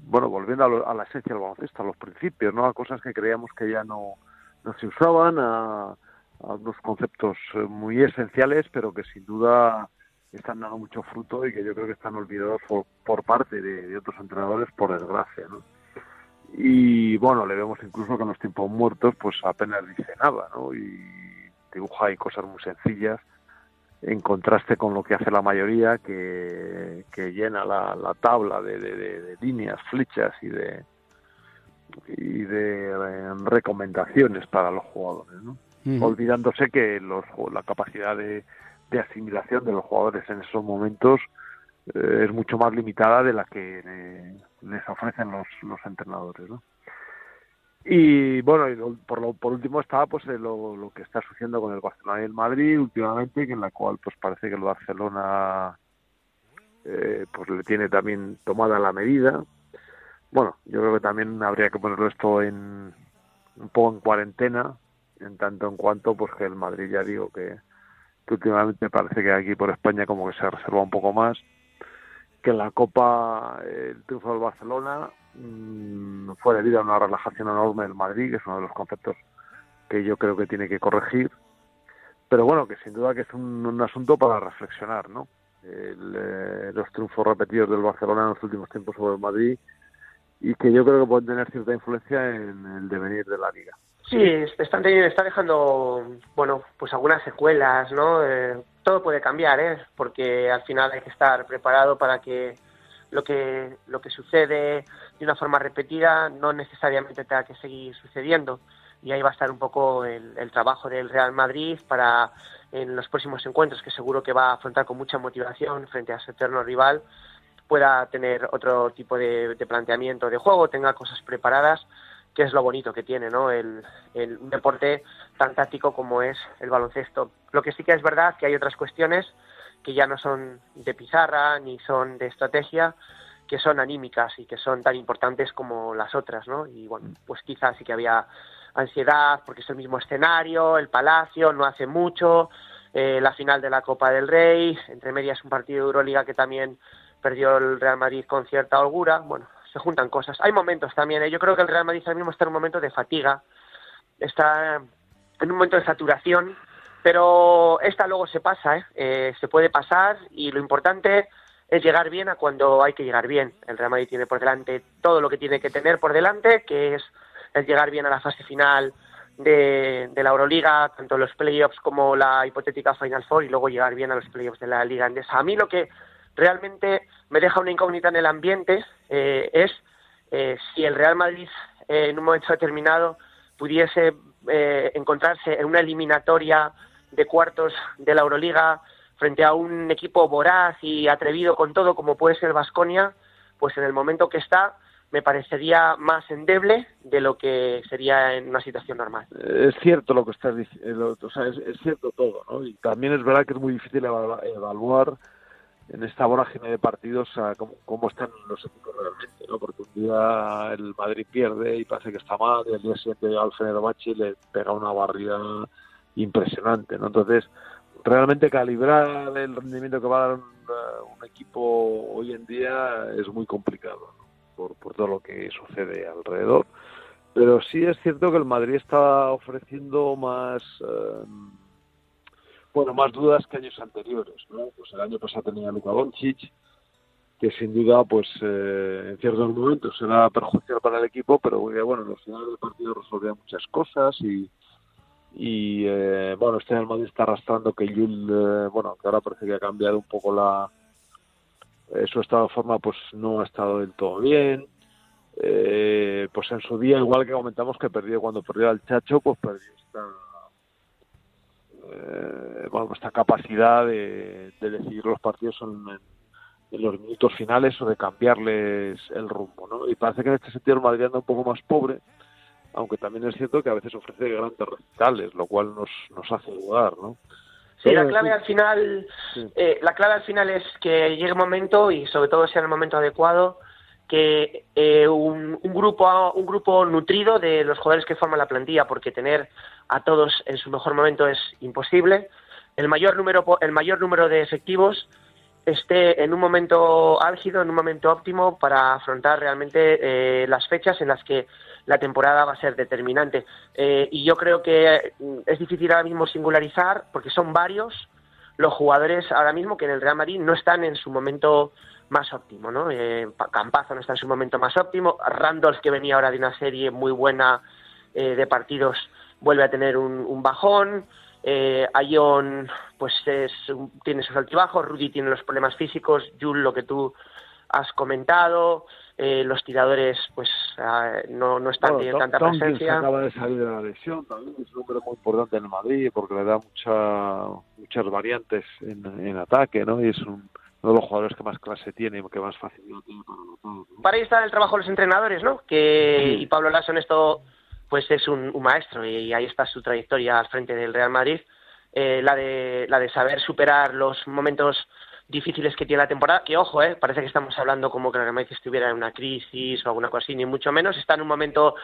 bueno, volviendo a, lo, a, la esencia del baloncesto, a los principios, ¿no? A cosas que creíamos que ya no, no se usaban, a, a unos conceptos muy esenciales, pero que sin duda están dando mucho fruto y que yo creo que están olvidados por, por parte de, de, otros entrenadores, por desgracia, ¿no? Y bueno, le vemos incluso que en los tiempos muertos, pues apenas dice nada, ¿no? Y dibuja ahí cosas muy sencillas, en contraste con lo que hace la mayoría, que, que llena la, la tabla de, de, de, líneas, flechas y de y de eh, recomendaciones para los jugadores, ¿no? Olvidándose que los, la capacidad de, de, asimilación de los jugadores en esos momentos eh, es mucho más limitada de la que eh, les ofrecen los, los entrenadores. ¿no? Y bueno, y por, lo, por último estaba pues lo, lo, que está sucediendo con el Barcelona y el Madrid últimamente, en la cual pues parece que el Barcelona eh, pues le tiene también tomada la medida. Bueno, yo creo que también habría que ponerlo esto en un poco en cuarentena, en tanto en cuanto pues que el Madrid ya digo que, que últimamente parece que aquí por España como que se reserva un poco más, que la Copa el triunfo del Barcelona mm, fue debido a una relajación enorme del Madrid, que es uno de los conceptos que yo creo que tiene que corregir, pero bueno, que sin duda que es un, un asunto para reflexionar, ¿no? El, eh, los triunfos repetidos del Barcelona en los últimos tiempos sobre el Madrid y que yo creo que pueden tener cierta influencia en el devenir de la liga. Sí, están teniendo, está dejando, bueno, pues algunas secuelas, ¿no? Eh, todo puede cambiar, ¿eh? Porque al final hay que estar preparado para que lo que lo que sucede de una forma repetida no necesariamente tenga que seguir sucediendo y ahí va a estar un poco el, el trabajo del Real Madrid para en los próximos encuentros que seguro que va a afrontar con mucha motivación frente a su eterno rival pueda tener otro tipo de, de planteamiento de juego, tenga cosas preparadas que es lo bonito que tiene, ¿no? El, un deporte tan táctico como es el baloncesto. Lo que sí que es verdad que hay otras cuestiones que ya no son de pizarra ni son de estrategia, que son anímicas y que son tan importantes como las otras, ¿no? Y bueno, pues quizás sí que había ansiedad porque es el mismo escenario, el Palacio, no hace mucho, eh, la final de la Copa del Rey, entre medias un partido de Euroliga que también perdió el Real Madrid con cierta holgura, bueno, se juntan cosas. Hay momentos también, ¿eh? yo creo que el Real Madrid ahora mismo está en un momento de fatiga, está en un momento de saturación, pero esta luego se pasa, ¿eh? Eh, se puede pasar y lo importante es llegar bien a cuando hay que llegar bien. El Real Madrid tiene por delante todo lo que tiene que tener por delante, que es el llegar bien a la fase final de, de la Euroliga, tanto los playoffs como la hipotética Final Four, y luego llegar bien a los playoffs de la Liga Andesa. A mí lo que realmente me deja una incógnita en el ambiente eh, es eh, si el Real Madrid eh, en un momento determinado pudiese eh, encontrarse en una eliminatoria de cuartos de la Euroliga frente a un equipo voraz y atrevido con todo como puede ser Vasconia, pues en el momento que está me parecería más endeble de lo que sería en una situación normal. Es cierto lo que estás diciendo, sea, es, cierto todo. Y también es verdad que es muy difícil evaluar en esta vorágine de partidos a cómo, cómo, están los equipos realmente, ¿no? Porque un día el Madrid pierde y parece que está mal, y el día siguiente al Fenerbahce le pega una barrida impresionante, ¿no? Entonces, realmente calibrar el rendimiento que va a dar un, uh, un equipo hoy en día es muy complicado, ¿no? por, por todo lo que sucede alrededor. Pero sí es cierto que el Madrid está ofreciendo más... Uh, bueno, más dudas que años anteriores, ¿no? Pues el año pasado tenía Luka Doncic, que sin duda, pues eh, en ciertos momentos era perjudicial para el equipo, pero bueno, en los finales del partido resolvía muchas cosas y, y eh, bueno, este el Madrid está arrastrando que Yul, eh, bueno, que ahora parece que ha cambiado un poco la eh, su estado de forma, pues no ha estado del todo bien. Eh, pues en su día, igual que comentamos que perdió cuando perdió al Chacho, pues perdió esta eh, bueno, esta capacidad de, de, decidir los partidos en, en, los minutos finales o de cambiarles el rumbo, ¿no? Y parece que en este sentido el Madrid anda un poco más pobre, aunque también es cierto que a veces ofrece grandes recitales, lo cual nos, nos hace dudar, ¿no? Sí, la clave al final, eh, la clave al final es que llegue un momento y sobre todo sea el momento adecuado que eh, un, un, grupo un grupo nutrido de los jugadores que forman la plantilla, porque tener a todos en su mejor momento es imposible. El mayor número el mayor número de efectivos esté en un momento álgido, en un momento óptimo para afrontar realmente eh, las fechas en las que la temporada va a ser determinante. Eh, y yo creo que es difícil ahora mismo singularizar, porque son varios los jugadores ahora mismo que en el Real Madrid no están en su momento más óptimo, ¿no? Eh, Campazo no está en su momento más óptimo, Randolph que venía ahora de una serie muy buena eh, de partidos vuelve a tener un, un bajón, eh, Ayon pues es, tiene sus altibajos, Rudy tiene los problemas físicos, Jul lo que tú has comentado, eh, los tiradores pues uh, no, no están bueno, tanta Tom, presencia. acaba de salir de la lesión, también es un número muy importante en el Madrid porque le da mucha, muchas variantes en, en ataque, ¿no? Y es un, uno de los jugadores que más clase tiene y que más facilidad tiene para anotar. ¿no? Para ahí está el trabajo de los entrenadores, ¿no? Que sí. y Pablo Lasso en esto pues es un, un, maestro y ahí está su trayectoria al frente del Real Madrid, eh, la de la de saber superar los momentos difíciles que tiene la temporada, que ojo, eh, parece que estamos hablando como que el Real Madrid estuviera en una crisis o alguna cosa así, ni mucho menos, está en un momento,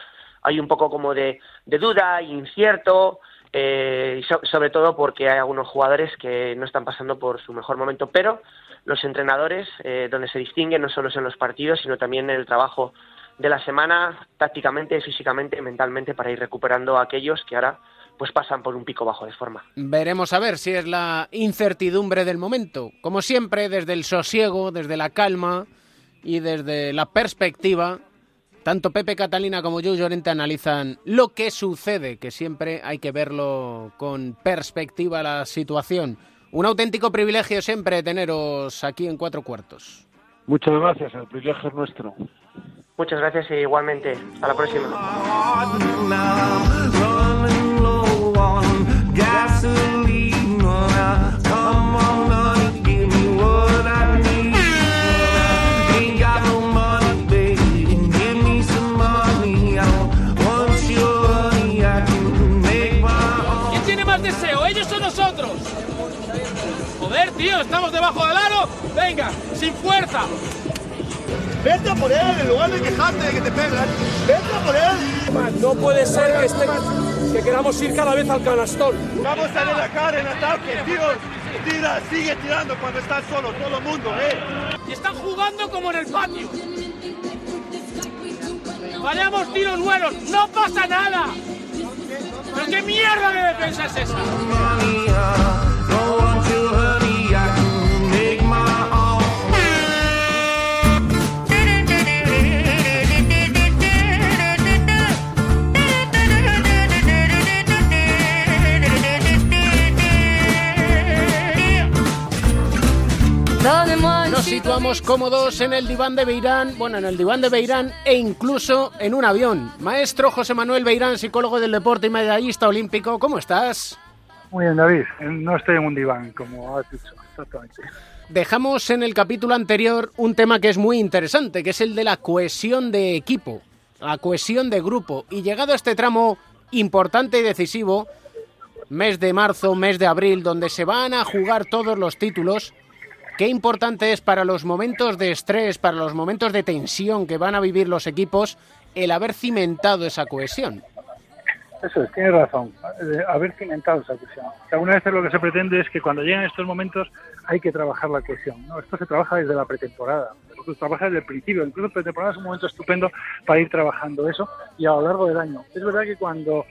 hay un poco como de, duda, incierto, eh, y so- sobre todo porque hay algunos jugadores que no están pasando por su mejor momento, pero los entrenadores, eh, donde se distinguen no solo son los partidos, sino también el trabajo de la semana, tácticamente, físicamente, mentalmente, para ir recuperando a aquellos que ahora pues pasan por un pico bajo de forma. Veremos a ver si es la incertidumbre del momento. Como siempre, desde el sosiego, desde la calma y desde la perspectiva, tanto Pepe Catalina como yo Llorente analizan lo que sucede, que siempre hay que verlo con perspectiva la situación. Un auténtico privilegio siempre teneros aquí en Cuatro Cuartos. Muchas gracias, el privilegio es nuestro. Muchas gracias e igualmente. Hasta la próxima. Debajo del aro. Venga, sin fuerza. Vete a por él en lugar de quejarte de que te pegan. Vete a por él. No puede ser que, este, que queramos ir cada vez al canastón. Vamos a ver la cara en ataque, tío. Tira, sigue tirando cuando estás solo, todo el mundo, eh. Y están jugando como en el patio. Fallamos tiros buenos, no pasa nada. ¿Pero qué mierda de defensa es esa? Nos situamos cómodos en el diván de Beirán, bueno, en el diván de Beirán e incluso en un avión. Maestro José Manuel Beirán, psicólogo del deporte y medallista olímpico, ¿cómo estás? Muy bien, David. No estoy en un diván, como has dicho, exactamente. Dejamos en el capítulo anterior un tema que es muy interesante, que es el de la cohesión de equipo, la cohesión de grupo. Y llegado a este tramo importante y decisivo, mes de marzo, mes de abril, donde se van a jugar todos los títulos, qué importante es para los momentos de estrés, para los momentos de tensión que van a vivir los equipos, el haber cimentado esa cohesión. Eso es, tienes razón. eh, haber cimentado esa cohesión. Que algunas veces lo que se pretende es que cuando llegan estos momentos hay que trabajar la cohesión. Esto se trabaja desde la pretemporada, se trabaja desde el principio. Incluso pretemporada es un momento estupendo para ir trabajando eso y a lo largo del año. Es verdad que cuando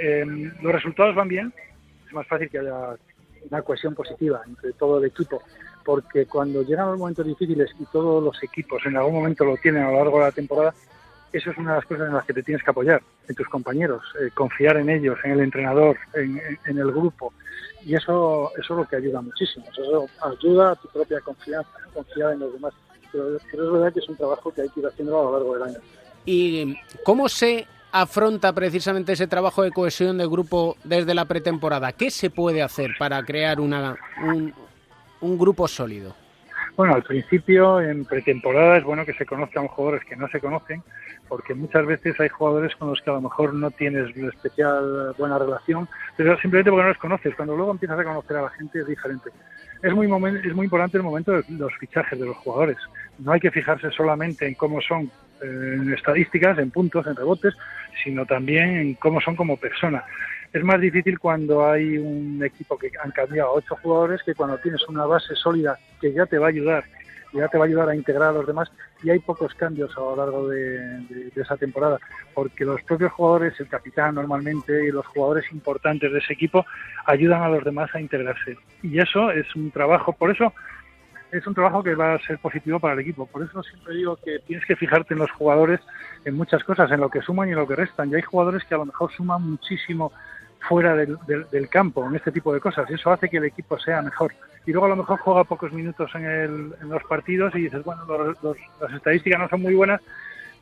eh, los resultados van bien, es más fácil que haya una cohesión positiva entre todo el equipo, porque cuando llegan los momentos difíciles y todos los equipos en algún momento lo tienen a lo largo de la temporada, eso es una de las cosas en las que te tienes que apoyar, en tus compañeros, eh, confiar en ellos, en el entrenador, en, el grupo. Y eso, eso es lo que ayuda muchísimo. Eso ayuda a tu propia confianza, confiar en los demás. Pero, pero es verdad que es un trabajo que hay que ir haciendo a lo largo del año. ¿Y cómo se afronta precisamente ese trabajo de cohesión de grupo desde la pretemporada? ¿Qué se puede hacer para crear una, un, un grupo sólido? Bueno, al principio, en pretemporada, es bueno que se conozcan jugadores que no se conocen, porque muchas veces hay jugadores con los que a lo mejor no tienes una especial buena relación, pero simplemente porque no los conoces. Cuando luego empiezas a conocer a la gente es diferente. Es muy, es muy importante el momento de los fichajes de los jugadores. No hay que fijarse solamente en cómo son eh, en estadísticas, en puntos, en rebotes, sino también en cómo son como persona. Es más difícil cuando hay un equipo que han cambiado ocho jugadores que cuando tienes una base sólida que ya te va a ayudar, ya te va a ayudar a integrar a los demás y hay pocos cambios a lo largo de- de esa temporada, porque los propios jugadores, el capitán normalmente y los jugadores importantes de ese equipo ayudan a los demás a integrarse. Y eso es un trabajo, por eso es un trabajo que va a ser positivo para el equipo. Por eso siempre digo que tienes que fijarte en los jugadores en muchas cosas, en lo que suman y en lo que restan. Y hay jugadores que a lo mejor suman muchísimo fuera del, del- del campo en este tipo de cosas y eso hace que el equipo sea mejor. Y luego a lo mejor juega pocos minutos en, el- en los partidos y dices, bueno, los- las estadísticas no son muy buenas,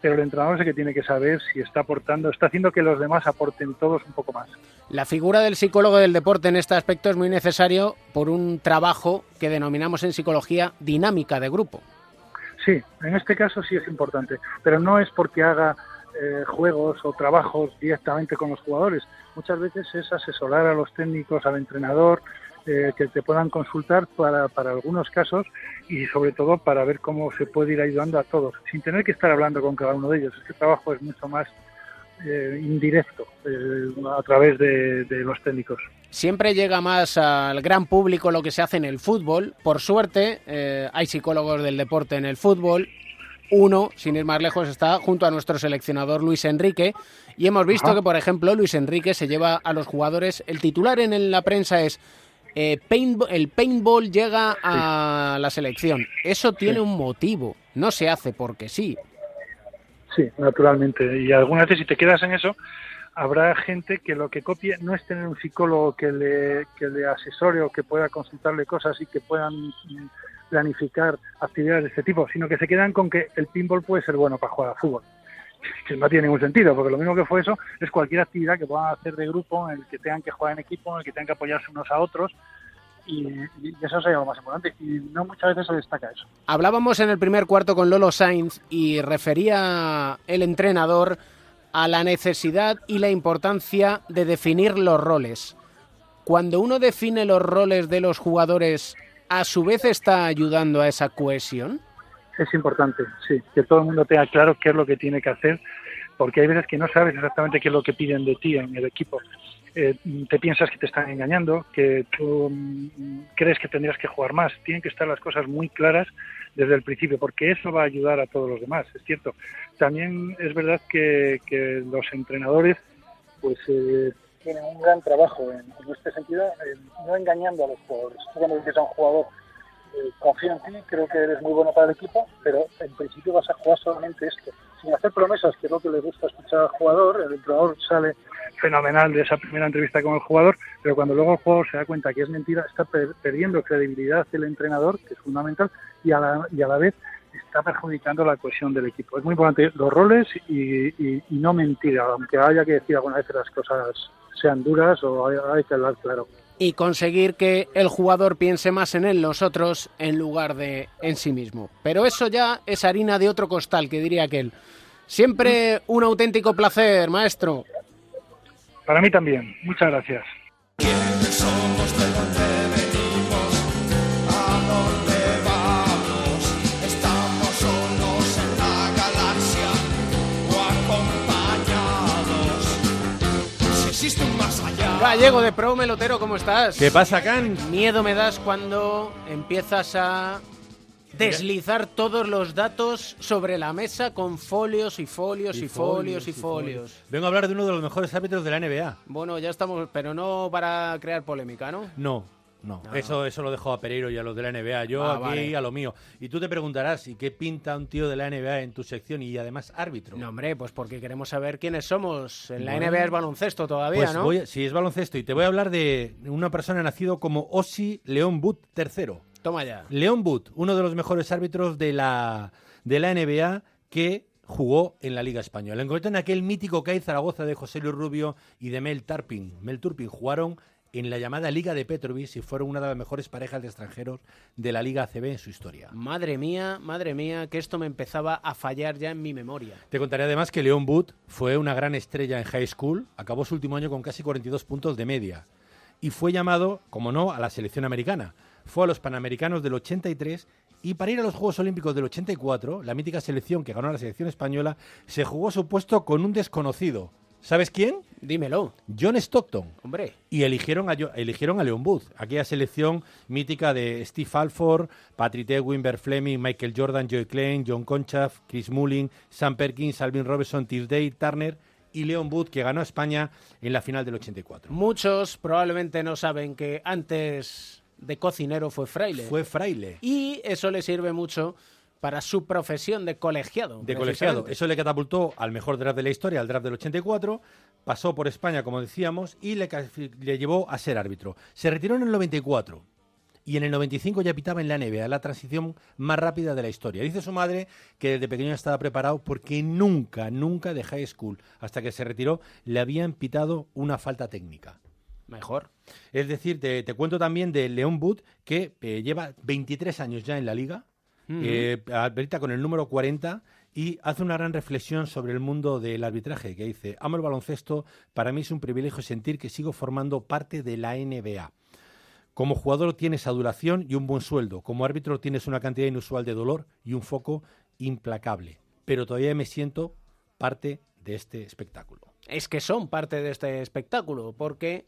pero el entrenador es el que tiene que saber si está aportando, está haciendo que los demás aporten todos un poco más. La figura del psicólogo del deporte en este aspecto es muy necesario por un trabajo que denominamos en psicología dinámica de grupo. Sí, en este caso sí es importante, pero no es porque haga eh, juegos o trabajos directamente con los jugadores. Muchas veces es asesorar a los técnicos, al entrenador, eh, que te puedan consultar para, para algunos casos y sobre todo para ver cómo se puede ir ayudando a todos, sin tener que estar hablando con cada uno de ellos. Este trabajo es mucho más eh, indirecto eh, a través de, de los técnicos. Siempre llega más al gran público lo que se hace en el fútbol. Por suerte, eh, hay psicólogos del deporte en el fútbol. Uno, sin ir más lejos, está junto a nuestro seleccionador Luis Enrique. Y hemos visto Ajá. que, por ejemplo, Luis Enrique se lleva a los jugadores. El titular en la prensa es: eh, paintball- el paintball llega a la selección. Eso tiene un motivo. No se hace porque sí. Sí, naturalmente. Y algunas veces si te quedas en eso, habrá gente que lo que copie no es tener un psicólogo que le, que le asesore o que pueda consultarle cosas y que puedan mm, planificar actividades de este tipo, sino que se quedan con que el pinball puede ser bueno para jugar a fútbol. Que no tiene ningún sentido, porque lo mismo que fue eso es cualquier actividad que puedan hacer de grupo, en el que tengan que jugar en equipo, en el que tengan que apoyarse unos a otros, y, eso sería lo más importante. Y no muchas veces se destaca eso. Hablábamos en el primer cuarto con Lolo Sainz y refería el entrenador a la necesidad y la importancia de definir los roles. Cuando uno define los roles de los jugadores, a su vez está ayudando a esa cohesión. Es importante, sí, que todo el mundo tenga claro qué es lo que tiene que hacer, porque hay veces que no sabes exactamente qué es lo que piden de ti en el equipo. Eh, te piensas que te están engañando, que tú mm, crees que tendrías que jugar más. Tienen que estar las cosas muy claras desde el principio, porque eso va a ayudar a todos los demás, es cierto. También es verdad que, los entrenadores pues eh, tienen un gran trabajo en, en este sentido, eh, no engañando a los jugadores. Tú cuando dices a un jugador, confío en ti, creo que eres muy bueno para el equipo, pero en principio vas a jugar solamente esto. Sin hacer promesas, que es lo que le gusta escuchar al jugador, el entrenador sale fenomenal de esa primera entrevista con el jugador, pero cuando luego el jugador se da cuenta que es mentira, está per- perdiendo credibilidad el entrenador, que es fundamental, y a la, y a la vez está perjudicando la cohesión del equipo. Es muy importante los roles y no mentir, aunque haya que decir alguna vez que las cosas sean duras o hay, hay que hablar claro. Y conseguir que el jugador piense más en él, los otros, en lugar de en sí mismo. Pero eso ya es harina de otro costal, que diría aquel. Siempre un auténtico placer, maestro. Para mí también. Muchas gracias. Gallego de Pro Melotero, ¿cómo estás? ¿Qué pasa, Can? Miedo me das cuando empiezas a deslizar todos los datos sobre la mesa con folios y folios y, folios y folios. Vengo a hablar de uno de los mejores árbitros de la NBA. Bueno, ya estamos, pero no para crear polémica, ¿no? No, no. Eso, eso lo dejo a Pereiro y a los de la NBA. Yo Ah, aquí vale. a lo mío. Y tú te preguntarás, ¿y qué pinta un tío de la NBA en tu sección y además árbitro? No, hombre, pues porque queremos saber quiénes somos. En la Bueno. NBA es baloncesto todavía, Pues ¿no? voy sí, es baloncesto. Y te voy a hablar de una persona nacido como Ossi León But III. Toma ya. León But, uno de los mejores árbitros de la, de la NBA que jugó en la Liga Española. En concreto en aquel mítico CAI Zaragoza de José Luis Rubio y de Mel Turpin. Mel Turpin jugaron en la llamada Liga de Petrovic y fueron una de las mejores parejas de extranjeros de la Liga ACB en su historia. Madre mía, madre mía, que esto me empezaba a fallar ya en mi memoria. Te contaré además que León But fue una gran estrella en high school, acabó su último año con casi 42 puntos de media y fue llamado, como no, a la selección americana. Fue a los Panamericanos del 83 y para ir a los Juegos Olímpicos del 84, la mítica selección que ganó la selección española se jugó su puesto con un desconocido. ¿Sabes quién? Dímelo. John Stockton. Hombre. Y eligieron a, eligieron a Leon Booth, aquella selección mítica de Steve Alford, Patrick Ewing, Bert Fleming, Michael Jordan, Joe Klein, John Conchaff, Chris Mullin, Sam Perkins, Alvin Robertson, Tisdale, Turner y Leon Booth, que ganó a España en la final del 84. Muchos probablemente no saben que antes de cocinero fue fraile. Fue fraile. Y eso le sirve mucho para su profesión de colegiado. De colegiado. Eso le catapultó al mejor draft de la historia, al draft del 84. Pasó por España, como decíamos, y le, llevó a ser árbitro. Se retiró en el 94. Y en el 95 ya pitaba en la NBA, la transición más rápida de la historia. Dice su madre que desde pequeño estaba preparado porque nunca, nunca de high school, hasta que se retiró, le habían pitado una falta técnica. Mejor. Es decir, te, te cuento también de León Wood, que eh, lleva 23 años ya en la liga, Eh, ahorita con el número 40, y hace una gran reflexión sobre el mundo del arbitraje, que dice, amo el baloncesto, para mí es un privilegio sentir que sigo formando parte de la NBA. Como jugador tienes adulación y un buen sueldo. Como árbitro tienes una cantidad inusual de dolor y un foco implacable. Pero todavía me siento parte de este espectáculo. Es que son parte de este espectáculo, porque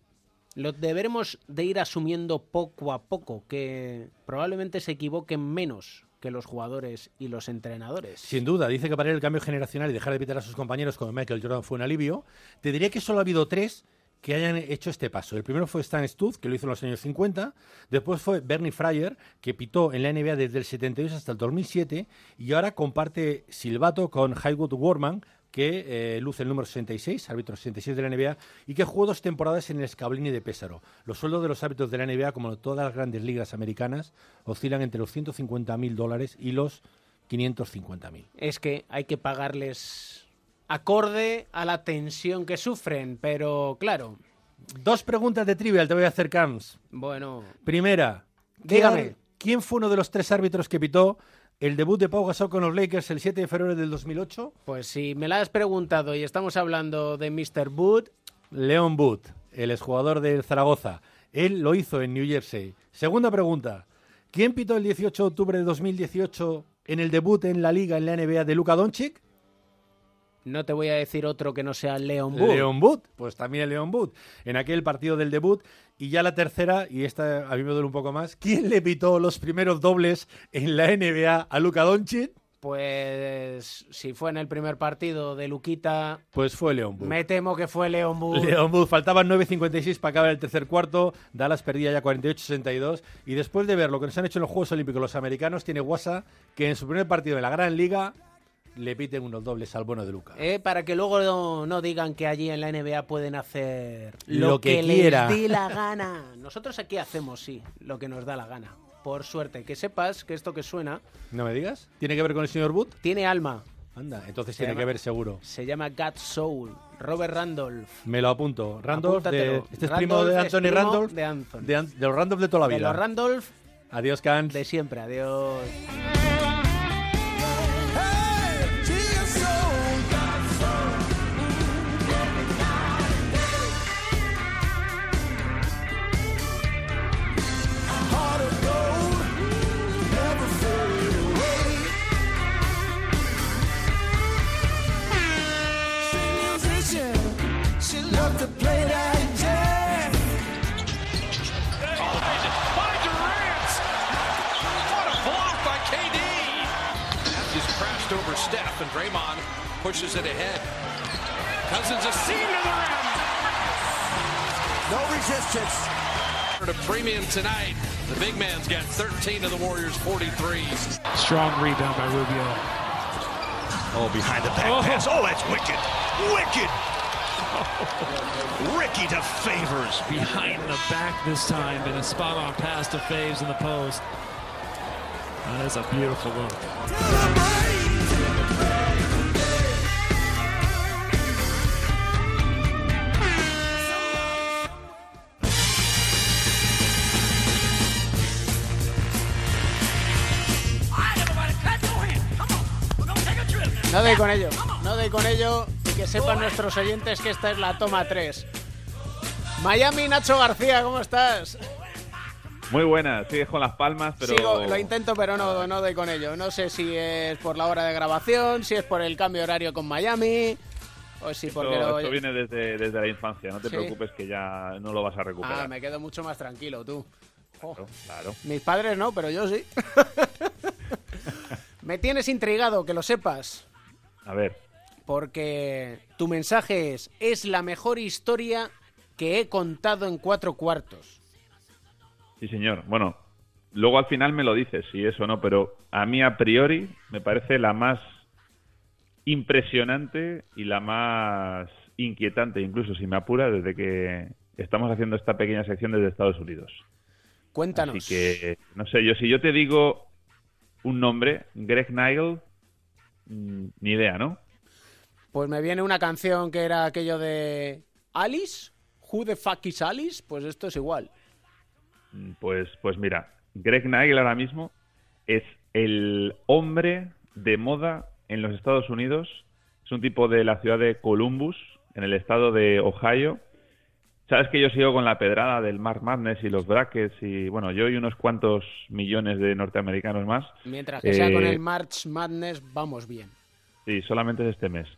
lo deberemos de ir asumiendo poco a poco, que probablemente se equivoquen menos los jugadores y los entrenadores. Sin duda, dice que para él el cambio generacional y dejar de pitar a sus compañeros como Michael Jordan fue un alivio. Te diría que solo ha habido tres que hayan hecho este paso. El primero fue Stan Stuth, que lo hizo en los años 50. Después fue Bernie Fryer, que pitó en la NBA desde el 72 hasta el 2007. Y ahora comparte silbato con Highwood Warman, que eh, luce el número 66, árbitro 66 de la NBA, y que jugó dos temporadas en el Scablini de Pésaro. Los sueldos de los árbitros de la NBA, como en todas las grandes ligas americanas, oscilan entre los 150.000 dólares y los 550.000. Es que hay que pagarles acorde a la tensión que sufren, pero claro. Dos preguntas de trivial te voy a hacer, Camps. Bueno, Primera, Dígame. ¿quién fue uno de los tres árbitros que pitó el debut de Pau Gasol con los Lakers el 7 de febrero del 2008? pues si me la has preguntado y estamos hablando de Mr. Wood, Leon Wood, el exjugador del Zaragoza. Él lo hizo en New Jersey. Segunda pregunta. ¿Quién pitó el 18 de octubre de 2018 en el debut en la liga en la NBA de Luka Doncic? No te voy a decir otro que no sea Leon Wood. Leon Wood, pues también Leon Wood, en aquel partido del debut. Y ya la tercera, y esta a mí me duele un poco más, ¿quién le pitó los primeros dobles en la NBA a Luka Doncic? Pues si fue en el primer partido de Luquita, Pues fue Leon Wood. me temo que fue Leon Wood. Leon Wood, faltaban 9.56 para acabar el tercer cuarto, Dallas perdía ya 48-62 y después de ver lo que nos han hecho en los Juegos Olímpicos los americanos, tiene WhatsApp que en su primer partido de la Gran Liga le piten unos dobles al bueno de Luca. Eh, para que luego no, no digan que allí en la NBA pueden hacer Lo que les quiera. dé la gana. Nosotros aquí hacemos, sí, lo que nos da la gana. Por suerte, que sepas que esto que suena ¿No me digas? ¿Tiene que ver con el señor Wood? tiene alma. Anda, entonces Se tiene llama- que ver seguro. Se llama God Soul. Robert Randolph. Me lo apunto. Randolph, de, este es primo de Anthony primo Randolph. de Anthony. De, de los Randolph de toda la De vida. los Randolph Adiós, Kant. de siempre. Adiós. And Draymond pushes it ahead. Cousins a seam to the rim. No resistance. To premium tonight, the big man's got 13 of the Warriors' 43s. Strong rebound by Rubio. Oh, behind the back oh. pass. Oh, that's wicked. Wicked. Ricky to Favors. Behind the back this time, and a spot on pass to Faves in the post. That is a beautiful look. No doy con ello. No doy con ello. Y que sepan nuestros oyentes que esta es la toma 3. Miami, Nacho García, ¿cómo estás? Muy buena, sigues con las palmas, pero... Sigo, lo intento, pero no, no doy con ello. No sé si es por la hora de grabación, si es por el cambio horario con Miami, o si Esto, porque lo- esto viene desde, desde la infancia, no te Sí. preocupes que ya no lo vas a recuperar. Ah, me quedo mucho más tranquilo, tú. Claro, claro. Mis padres no, pero yo sí. me tienes intrigado, que lo sepas. A ver, Porque tu mensaje es, es la mejor historia que he contado en cuatro cuartos. sí señor. Bueno, luego al final me lo dices, si eso no, pero a mí a priori me parece la más impresionante y la más inquietante, incluso si me apura, desde que estamos haciendo esta pequeña sección desde Estados Unidos. Cuéntanos. Así que, no sé, yo si yo te digo un nombre, Greg Nigel, ni idea, ¿no? Pues me viene una canción que era aquello de Alice, Who the fuck is Alice? Pues esto es igual. Mm, Pues, pues mira, Greg Nigel ahora mismo es el hombre de moda en los Estados Unidos. Es un tipo de la ciudad de Columbus, en el estado de Ohio. Sabes que yo sigo con la pedrada del Mark Madness y los brackets y bueno, yo y unos cuantos millones de norteamericanos más. Mientras que sea con Eh, el March Madness, vamos bien. Sí, solamente es este mes.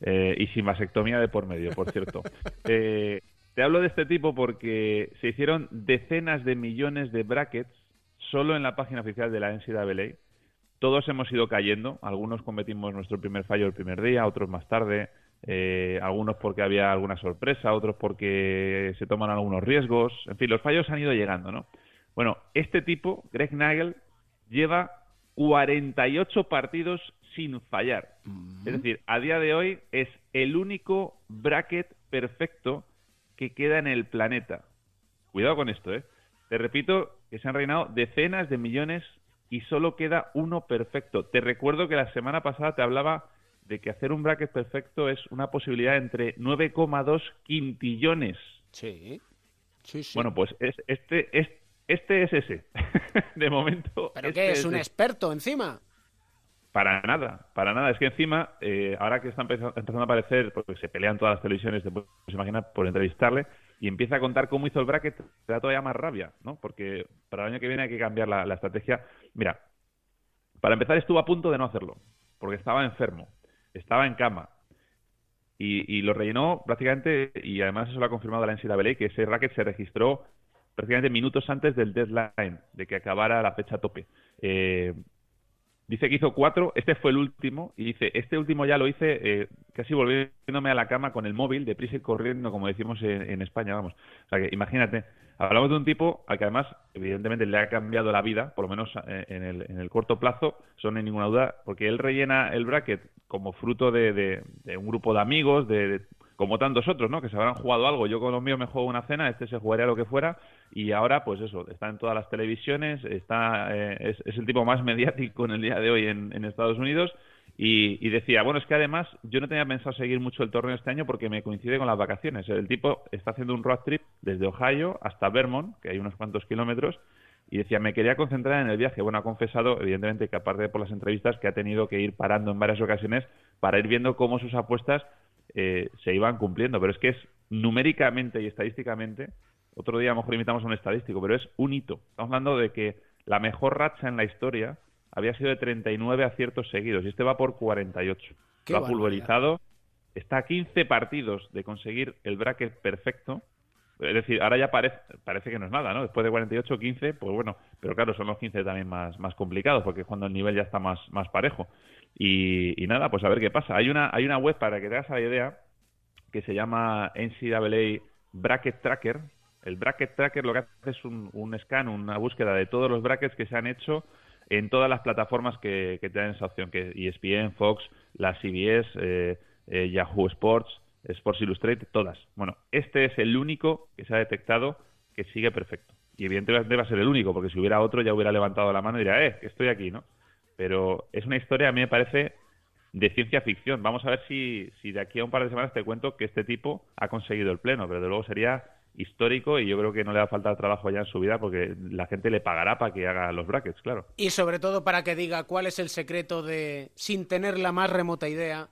Eh, y sin vasectomía de por medio, por cierto. Eh, te hablo de este tipo porque se hicieron decenas de millones de brackets solo en la página oficial de la NCAA. Todos hemos ido cayendo. Algunos cometimos nuestro primer fallo el primer día, otros más tarde. Eh, algunos porque había alguna sorpresa, otros porque se toman algunos riesgos. En fin, los fallos han ido llegando, ¿no? Bueno, este tipo, Greg Nagel, lleva 48 partidos sin fallar. Es decir, a día de hoy es el único bracket perfecto que queda en el planeta. Cuidado con esto, ¿eh? Te repito que se han reinado decenas de millones y solo queda uno perfecto. Te recuerdo que la semana pasada te hablaba de que hacer un bracket perfecto es una posibilidad entre 9,2 quintillones. Sí. Sí, sí. Bueno, pues es, este, es, este es ese. de momento. ¿Pero este qué? ¿Es un ese. experto encima? Para nada, para nada. Es que encima, eh, ahora que está empeza- empezando a aparecer, porque se pelean todas las televisiones, te puedes imaginar, por entrevistarle, y empieza a contar cómo hizo el bracket, te da todavía más rabia, ¿no? Porque para el año que viene hay que cambiar la, la estrategia. Mira, para empezar estuvo a punto de no hacerlo, porque estaba enfermo, estaba en cama, y, y lo rellenó prácticamente, y además eso lo ha confirmado la NCAA, que ese bracket se registró prácticamente minutos antes del deadline, de que acabara la fecha tope. Eh, Dice que hizo cuatro, este fue el último, y dice, este último ya lo hice eh, casi volviéndome a la cama con el móvil, deprisa y corriendo, como decimos en, en España, vamos. O sea que imagínate, hablamos de un tipo al que además, evidentemente, le ha cambiado la vida, por lo menos eh, en el, en el corto plazo, eso no hay ninguna duda, porque él rellena el bracket como fruto de, un grupo de amigos, de, como tantos otros, ¿no? Que se habrán jugado algo. Yo con los míos me juego una cena, este se jugaría lo que fuera, y ahora, pues eso, está en todas las televisiones, está eh, es, el tipo más mediático en el día de hoy en, en Estados Unidos, y, y decía, bueno, es que además yo no tenía pensado seguir mucho el torneo este año porque me coincide con las vacaciones. El tipo está haciendo un road trip desde Ohio hasta Vermont, que hay unos cuantos kilómetros, y decía, me quería concentrar en el viaje. Bueno, ha confesado, evidentemente, que aparte de por las entrevistas, que ha tenido que ir parando en varias ocasiones para ir viendo cómo sus apuestas eh, se iban cumpliendo. Pero es que es numéricamente y estadísticamente, otro día a lo mejor invitamos a un estadístico, pero es un hito. Estamos hablando de que la mejor racha en la historia había sido de 39 aciertos seguidos y este va por 48. Qué Lo ha pulverizado. Está a 15 partidos de conseguir el bracket perfecto. Es decir, ahora ya parece, parece que no es nada, ¿no? Después de 48, 15, pues bueno, pero claro, son los 15 también más, más complicados, porque es cuando el nivel ya está más, más parejo. Y, y nada, pues a ver qué pasa. Hay una, hay una web para que te hagas la idea que se llama NCAA Bracket Tracker. El Bracket Tracker lo que hace es un, un scan, una búsqueda de todos los brackets que se han hecho en todas las plataformas que, que te esa opción, que ESPN, Fox, la CBS, eh, eh, Yahoo Sports, Sports Illustrated, todas. Bueno, este es el único que se ha detectado que sigue perfecto. Y evidentemente va a ser el único, porque si hubiera otro ya hubiera levantado la mano y diría, eh, que estoy aquí, ¿no? Pero es una historia, a mí me parece, de ciencia ficción. Vamos a ver si, si de aquí a un par de semanas te cuento que este tipo ha conseguido el pleno, pero de luego sería histórico y yo creo que no le va a faltar trabajo ya en su vida porque la gente le pagará para que haga los brackets, claro. Y sobre todo para que diga cuál es el secreto de, sin tener la más remota idea,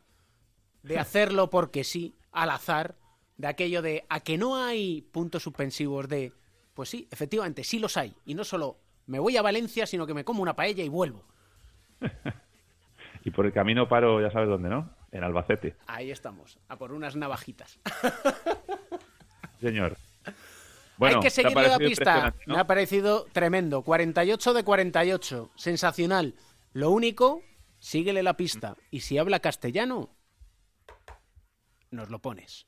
de hacerlo porque sí, al azar, de aquello de a que no hay puntos suspensivos de, pues sí, efectivamente, sí los hay. Y no solo me voy a Valencia, sino que me como una paella y vuelvo. Y por el camino paro, ya sabes dónde, ¿no? En Albacete, Ahí estamos, a por unas navajitas. señor. Bueno, Hay que ¿te ha seguirle la pista. no? Me ha parecido tremendo. 48 de 48. Sensacional. Lo único, síguele la pista. Y si habla castellano, nos lo pones.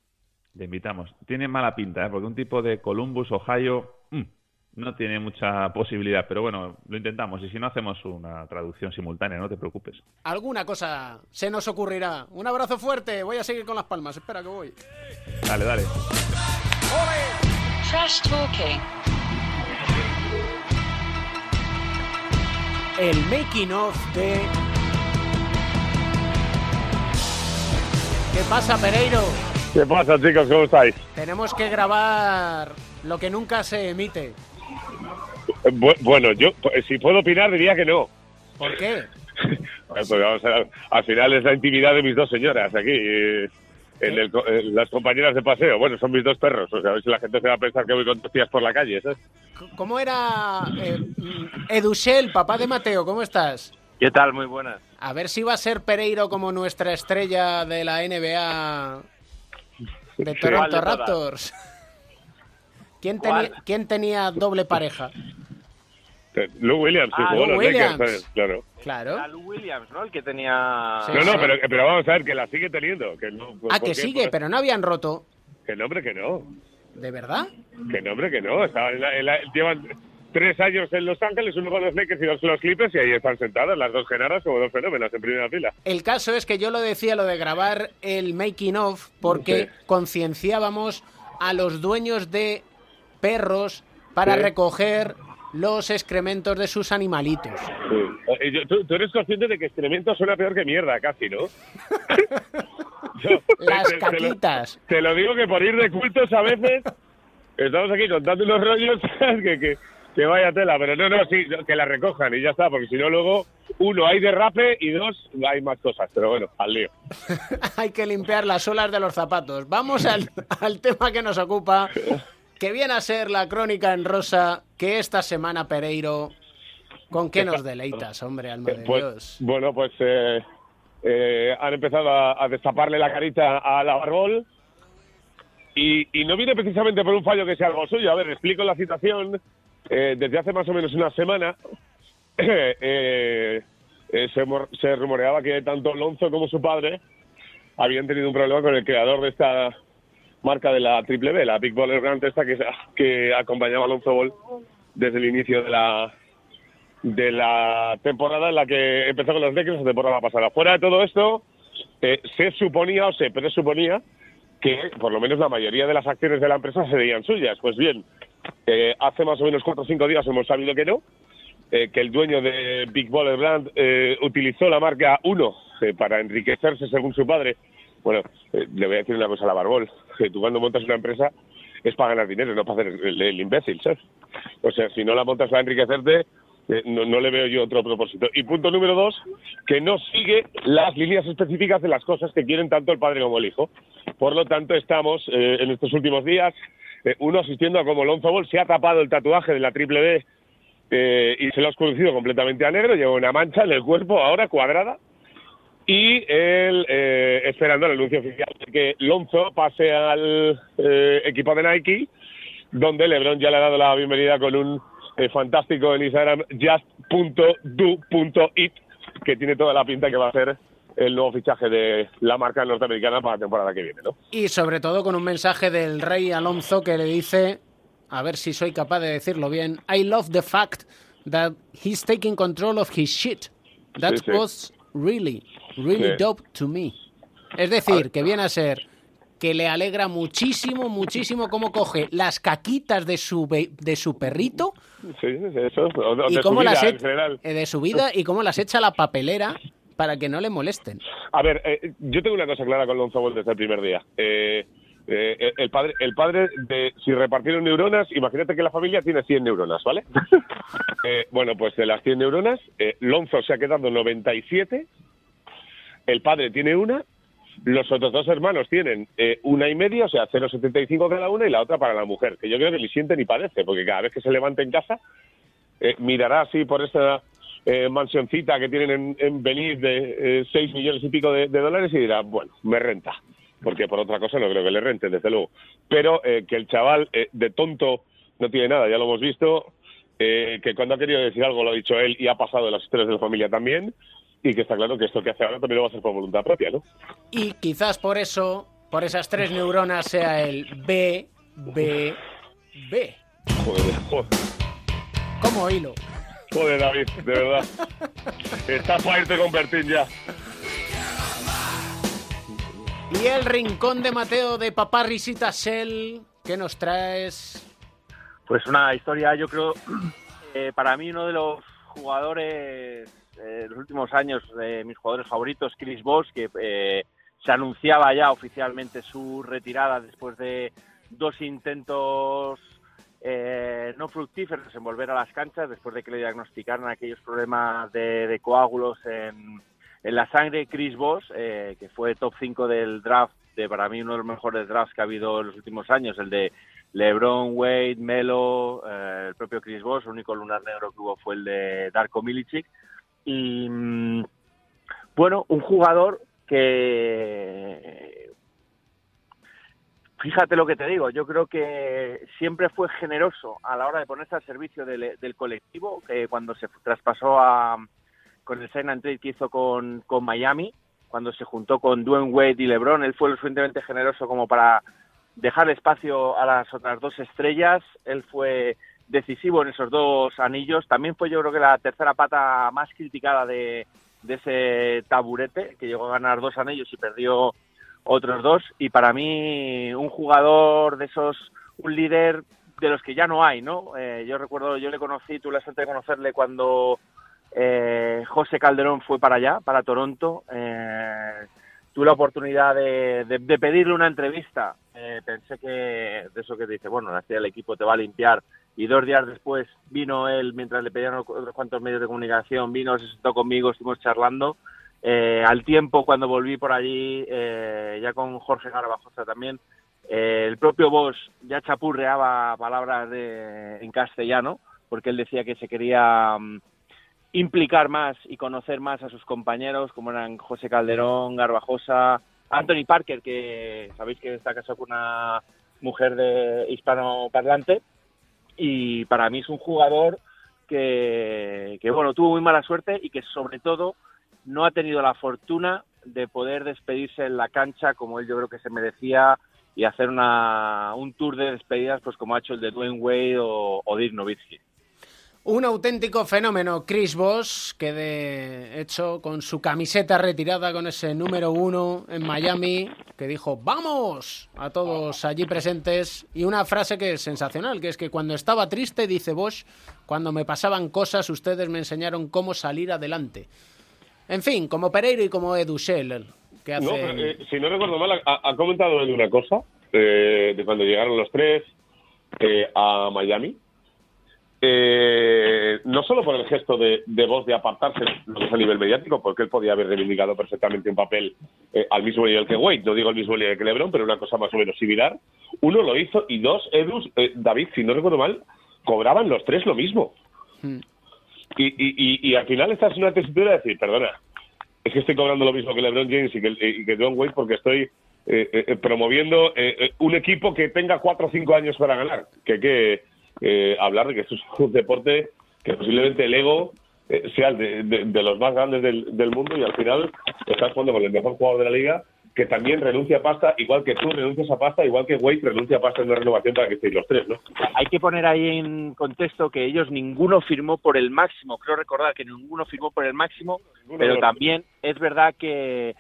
Le invitamos. Tiene mala pinta, ¿eh? porque un tipo de Columbus, Ohio, mm, no tiene mucha posibilidad. Pero bueno, lo intentamos. Y si no, hacemos una traducción simultánea, no te preocupes. Alguna cosa se nos ocurrirá. Un abrazo fuerte. Voy a seguir con las palmas. Espera que voy. Dale, dale. Trash talking. El making of de. ¿Qué pasa, Pereiro? ¿Qué pasa, chicos? ¿Cómo estáis? Tenemos que grabar lo que nunca se emite. Eh, bu- bueno, yo, si puedo opinar, diría que no. ¿Por qué? Pues vamos a ver, al final es la intimidad de mis dos señoras aquí. El las compañeras de paseo. Bueno, son mis dos perros. O sea, a ver si la gente se va a pensar que voy con dos tías por la calle, ¿sabes? ¿Cómo era eh, Edushel, papá de Mateo? ¿Cómo estás? ¿Qué tal? Muy buenas. A ver si va a ser Pereiro como nuestra estrella de la NBA de. Toronto. Raptors. ¿Quién, ¿Quién tenía doble pareja? Eh, Lou Williams, sí, Ah, jugó Lou los Lakers. Claro. Claro. Era Lou Williams, ¿no? El que tenía... no, no, pero, pero vamos a ver que la sigue teniendo. Que no, Ah, ¿por que qué? sigue, Por- pero no habían roto. Que no, hombre, que no. ¿De verdad? Que no, hombre, que no. Estaba en la- en la- llevan tres años en Los Ángeles, uno con los Lakers y dos con los Clippers, y ahí están sentadas las dos genaras como dos fenómenos en primera fila. El caso es que yo lo decía, lo de grabar el making of, porque Sí. concienciábamos a los dueños de perros para Sí. recoger los excrementos de sus animalitos. Eh, tú, tú eres consciente de que excremento suena peor que mierda, casi, ¿no? Yo- Las te- te lo- caquitas. Te lo digo que por ir de cultos a veces estamos aquí contando unos rollos que, que, que vaya tela, pero no, no, sí, que la recojan y ya está, porque si no luego, uno, hay derrape y dos, hay más cosas, pero bueno, al lío. Hay que limpiar las suelas de los zapatos. Vamos al, al tema que nos ocupa, que viene a ser la crónica en rosa, que esta semana, Pereiro, ¿con qué nos deleitas, hombre, alma de Pues, Dios? bueno, pues eh, eh, han empezado a, a destaparle la carita a la Barbol y, y no viene precisamente por un fallo que sea algo suyo. A ver, explico la situación. Eh, desde hace más o menos una semana eh, se rumoreaba que tanto Alonso como su padre habían tenido un problema con el creador de esta marca de la Triple B, la Big Baller Brand esta que, que acompañaba a Alonso Ball desde el inicio de la de la temporada en la que empezó con los Lakers la temporada pasada. Fuera de todo esto, eh, se suponía o se presuponía que por lo menos la mayoría de las acciones de la empresa serían suyas. Pues bien, eh, hace más o menos cuatro o cinco días hemos sabido que no, eh, que el dueño de Big Baller Brand eh, utilizó la marca 1 eh, para enriquecerse según su padre. Bueno, eh, le voy a decir una cosa a la Barbol, que tú cuando montas una empresa es para ganar dinero, no para hacer el, imbécil, ¿sabes? O sea, si no la montas para enriquecerte, eh, no, le veo yo otro propósito. Y punto número dos, que no sigue las líneas específicas de las cosas que quieren tanto el padre como el hijo. Por lo tanto, estamos eh, en estos últimos días, eh, uno asistiendo a cómo Lonzo Ball se ha tapado el tatuaje de la triple B eh, y se lo ha oscurecido completamente a negro, lleva una mancha en el cuerpo ahora cuadrada y él eh, esperando el anuncio oficial de que Lonzo pase al eh, equipo de Nike, donde LeBron ya le ha dado la bienvenida con un eh, fantástico en Instagram just.do.it que tiene toda la pinta que va a ser el nuevo fichaje de la marca norteamericana para la temporada que viene, ¿no? Y sobre todo con un mensaje del rey Alonso que le dice, a ver si soy capaz de decirlo bien, I love the fact that he's taking control of his shit. That Sí, sí. was really, really dope to me. Es decir, que viene a ser que le alegra muchísimo, muchísimo cómo coge las caquitas de su, be- de su perrito Sí, eso. o de- y de su cómo las vida e- en general. eh, de su vida y cómo las echa a la papelera para que no le molesten. A ver, eh, yo tengo una cosa clara con Lonzo desde el primer día. Eh, eh, el padre, el padre de si repartieron neuronas, imagínate que la familia tiene 100 neuronas, ¿vale? Bueno, pues de las 100 neuronas, eh, Lonzo se ha quedado 97, el padre tiene una, los otros dos hermanos tienen eh, una y media, o sea, 0,75 cada una y la otra para la mujer, que yo creo que ni siente ni padece, porque cada vez que se levanta en casa, eh, mirará así por esta eh, mansioncita que tienen en, en Belice de 6 millones y pico de, dólares y dirá, bueno, me renta. Porque por otra cosa no creo que le rente, desde luego. Pero eh, que el chaval eh, de tonto no tiene nada, ya lo hemos visto. eh, que cuando ha querido decir algo lo ha dicho él y ha pasado de las historias de la familia también. Y que está claro que esto que hace ahora también lo va a hacer por voluntad propia, ¿no? Y quizás por eso, por esas tres neuronas, sea el B, B, B. Joder, joder, Como hilo. joder, David, de verdad. Está para irte con Bertín ya. Y el rincón de Mateo de Papá Risita Shell, ¿qué nos traes? Pues una historia, yo creo, eh, para mí uno de los jugadores eh, los últimos años, de mis jugadores favoritos, Chris Bosh, que eh, se anunciaba ya oficialmente su retirada después de dos intentos eh, no fructíferos en volver a las canchas, después de que le diagnosticaran aquellos problemas de, coágulos en, en la sangre. Chris Bosh, eh, que fue top 5 del draft de para mí uno de los mejores drafts que ha habido en los últimos años, el de LeBron, Wade, Melo, eh, el propio Chris Bosh, el único lunar negro que hubo fue el de Darko Milicic. Y bueno, un jugador que fíjate lo que te digo, yo creo que siempre fue generoso a la hora de ponerse al servicio del, colectivo, que cuando se traspasó a, con el sign and trade que hizo con, con Miami, cuando se juntó con Dwayne Wade y LeBron, él fue lo suficientemente generoso como para dejar espacio a las otras dos estrellas, él fue decisivo en esos dos anillos, también fue yo creo que la tercera pata más criticada de, ese taburete, que llegó a ganar dos anillos y perdió otros dos y para mí un jugador de esos, un líder de los que ya no hay, ¿no? Eh, yo recuerdo, yo le conocí, tuve la suerte de conocerle cuando eh, José Calderón fue para allá, para Toronto. Eh, tuve la oportunidad de, pedirle una entrevista. Pensé que de eso que dice, bueno, la el equipo te va a limpiar. Y dos días después vino él, mientras le pedían otros cuantos medios de comunicación, vino, se sentó conmigo, estuvimos charlando. Eh, al tiempo, cuando volví por allí, eh, ya con Jorge Garbajosa también, eh, el propio Bosch ya chapurreaba palabras de, en castellano, porque él decía que se quería mm, implicar más y conocer más a sus compañeros, como eran José Calderón, Garbajosa, Anthony Parker, que sabéis que está casado con una mujer de hispanoparlante, y para mí es un jugador que, que, bueno, tuvo muy mala suerte y que sobre todo no ha tenido la fortuna de poder despedirse en la cancha como él yo creo que se merecía y hacer una, un tour de despedidas pues como ha hecho el de Dwayne Wade o, Dirk Nowitzki. Un auténtico fenómeno, Chris Bosh, que de hecho con su camiseta retirada con ese número uno en Miami, que dijo ¡Vamos! a todos allí presentes. Y una frase que es sensacional, que es que cuando estaba triste, dice Bosch, cuando me pasaban cosas, ustedes me enseñaron cómo salir adelante. En fin, como Pereiro y como Edu Scheller, que No, pero, eh, si no recuerdo mal, ha, ha comentado él una cosa eh, de cuando llegaron los tres eh, a Miami. Eh, no solo por el gesto de, de voz de apartarse es a nivel mediático, porque él podía haber reivindicado perfectamente un papel eh, al mismo nivel que Wade, no digo al mismo nivel que LeBron, pero una cosa más o menos similar. Uno lo hizo y dos, Edus, eh, David, si no recuerdo mal, cobraban los tres lo mismo. Y, y, y, y al final esta es una tesitura de decir, perdona, es que estoy cobrando lo mismo que LeBron James y que, y que Don Wade porque estoy eh, eh, promoviendo un equipo que tenga cuatro o cinco años para ganar. Que que eh, hablar de que esto es un deporte que posiblemente el ego eh, sea de, de- de los más grandes del, del mundo y al final estás jugando con el mejor jugador de la liga que también renuncia a pasta, igual que tú renuncias a pasta, igual que Wade renuncia a pasta en una renovación para que estéis los tres, ¿no? Hay que poner ahí en contexto que ellos ninguno firmó por el máximo. Creo recordar que ninguno firmó por el máximo, Ninguno pero también es verdad que,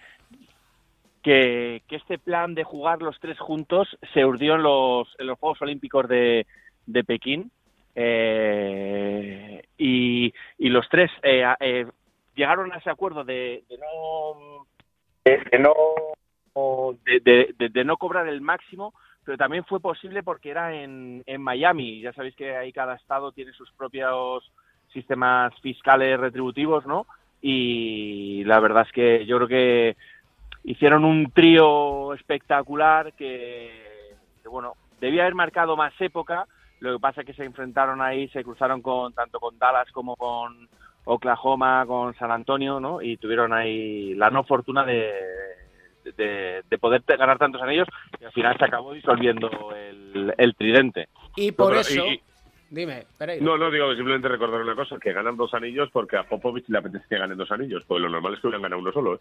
que, que este plan de jugar los tres juntos se urdió en los, en los Juegos Olímpicos de, de Pekín. Eh, y, los tres eh, eh, llegaron a ese acuerdo de, de no de, no de no cobrar el máximo pero también fue posible porque era en, en Miami ya sabéis que ahí cada estado tiene sus propios sistemas fiscales retributivos no y la verdad es que yo creo que hicieron un trío espectacular que, que, bueno debía haber marcado más época lo que pasa es que se enfrentaron ahí se cruzaron con tanto con Dallas como con Oklahoma con San Antonio no y tuvieron ahí la no fortuna de de, de poder ganar tantos anillos y al final se acabó disolviendo el, el tridente Y por pero- eso... y- Dime. No, no, digo simplemente recordar una cosa, que ganan dos anillos porque a Popovich le apetece que ganen dos anillos, porque lo normal es que hubieran ganado uno solo, ¿eh?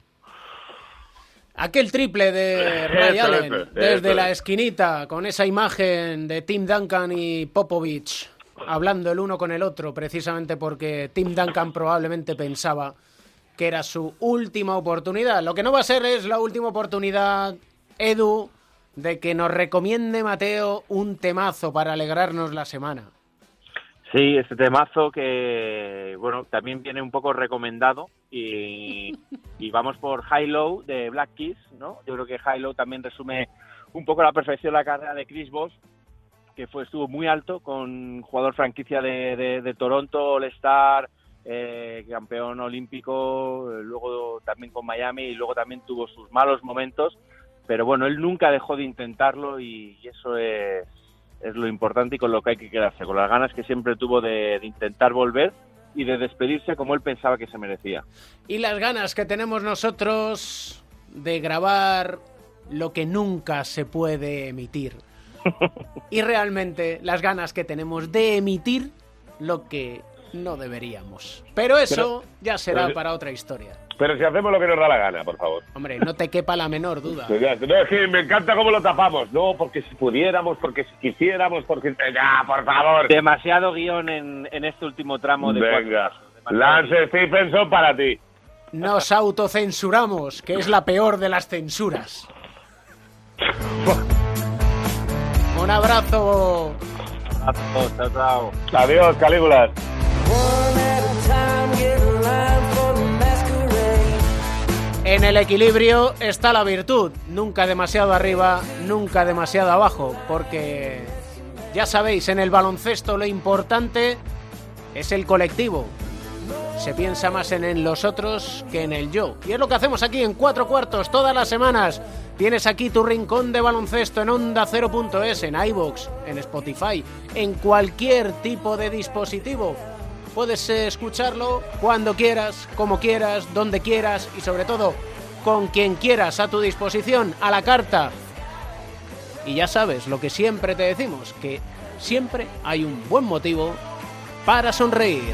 Aquel triple de Ray Allen desde la es. esquinita con esa imagen de Tim Duncan y Popovich hablando el uno con el otro precisamente porque Tim Duncan probablemente pensaba que era su última oportunidad. Lo que no va a ser es la última oportunidad, Edu, de que nos recomiende Mateo un temazo para alegrarnos la semana. Sí, este temazo que, bueno, también viene un poco recomendado y, y vamos por High Low de Black Keys, ¿no? Yo creo que High Low también resume un poco la perfección la carrera de Chris Bosh, que fue estuvo muy alto con jugador franquicia de, de, de Toronto, All-Star, eh, campeón olímpico, eh, luego también con Miami y luego también tuvo sus malos momentos, pero bueno, él nunca dejó de intentarlo y, y eso es, es lo importante y con lo que hay que quedarse, con las ganas que siempre tuvo de, de intentar volver y de despedirse como él pensaba que se merecía. Y las ganas que tenemos nosotros de grabar lo que nunca se puede emitir. y realmente las ganas que tenemos de emitir lo que no deberíamos. Pero eso ya será para otra historia. Pero si hacemos lo que nos da la gana, por favor. Hombre, no te quepa la menor duda. No, es que me encanta cómo lo tapamos. No, porque si pudiéramos, porque si quisiéramos, porque... Ya, por favor. Demasiado guion en, en este último tramo de Venga. cuatro. Lance Stephenson para ti. Nos autocensuramos, que es la peor de las censuras. Un abrazo. Chao, chao. Adiós, Calígulas. En el equilibrio está la virtud, nunca demasiado arriba, nunca demasiado abajo, porque ya sabéis, en el baloncesto lo importante es el colectivo. Se piensa más en, los otros que en el yo. Y es lo que hacemos aquí en cuatro cuartos todas las semanas. Tienes aquí tu rincón de baloncesto en onda 0.es, en iVoox, en Spotify, en cualquier tipo de dispositivo. Puedes eh, escucharlo cuando quieras, como quieras, donde quieras y sobre todo con quien quieras a tu disposición, a la carta. Y ya sabes lo que siempre te decimos, que siempre hay un buen motivo para sonreír.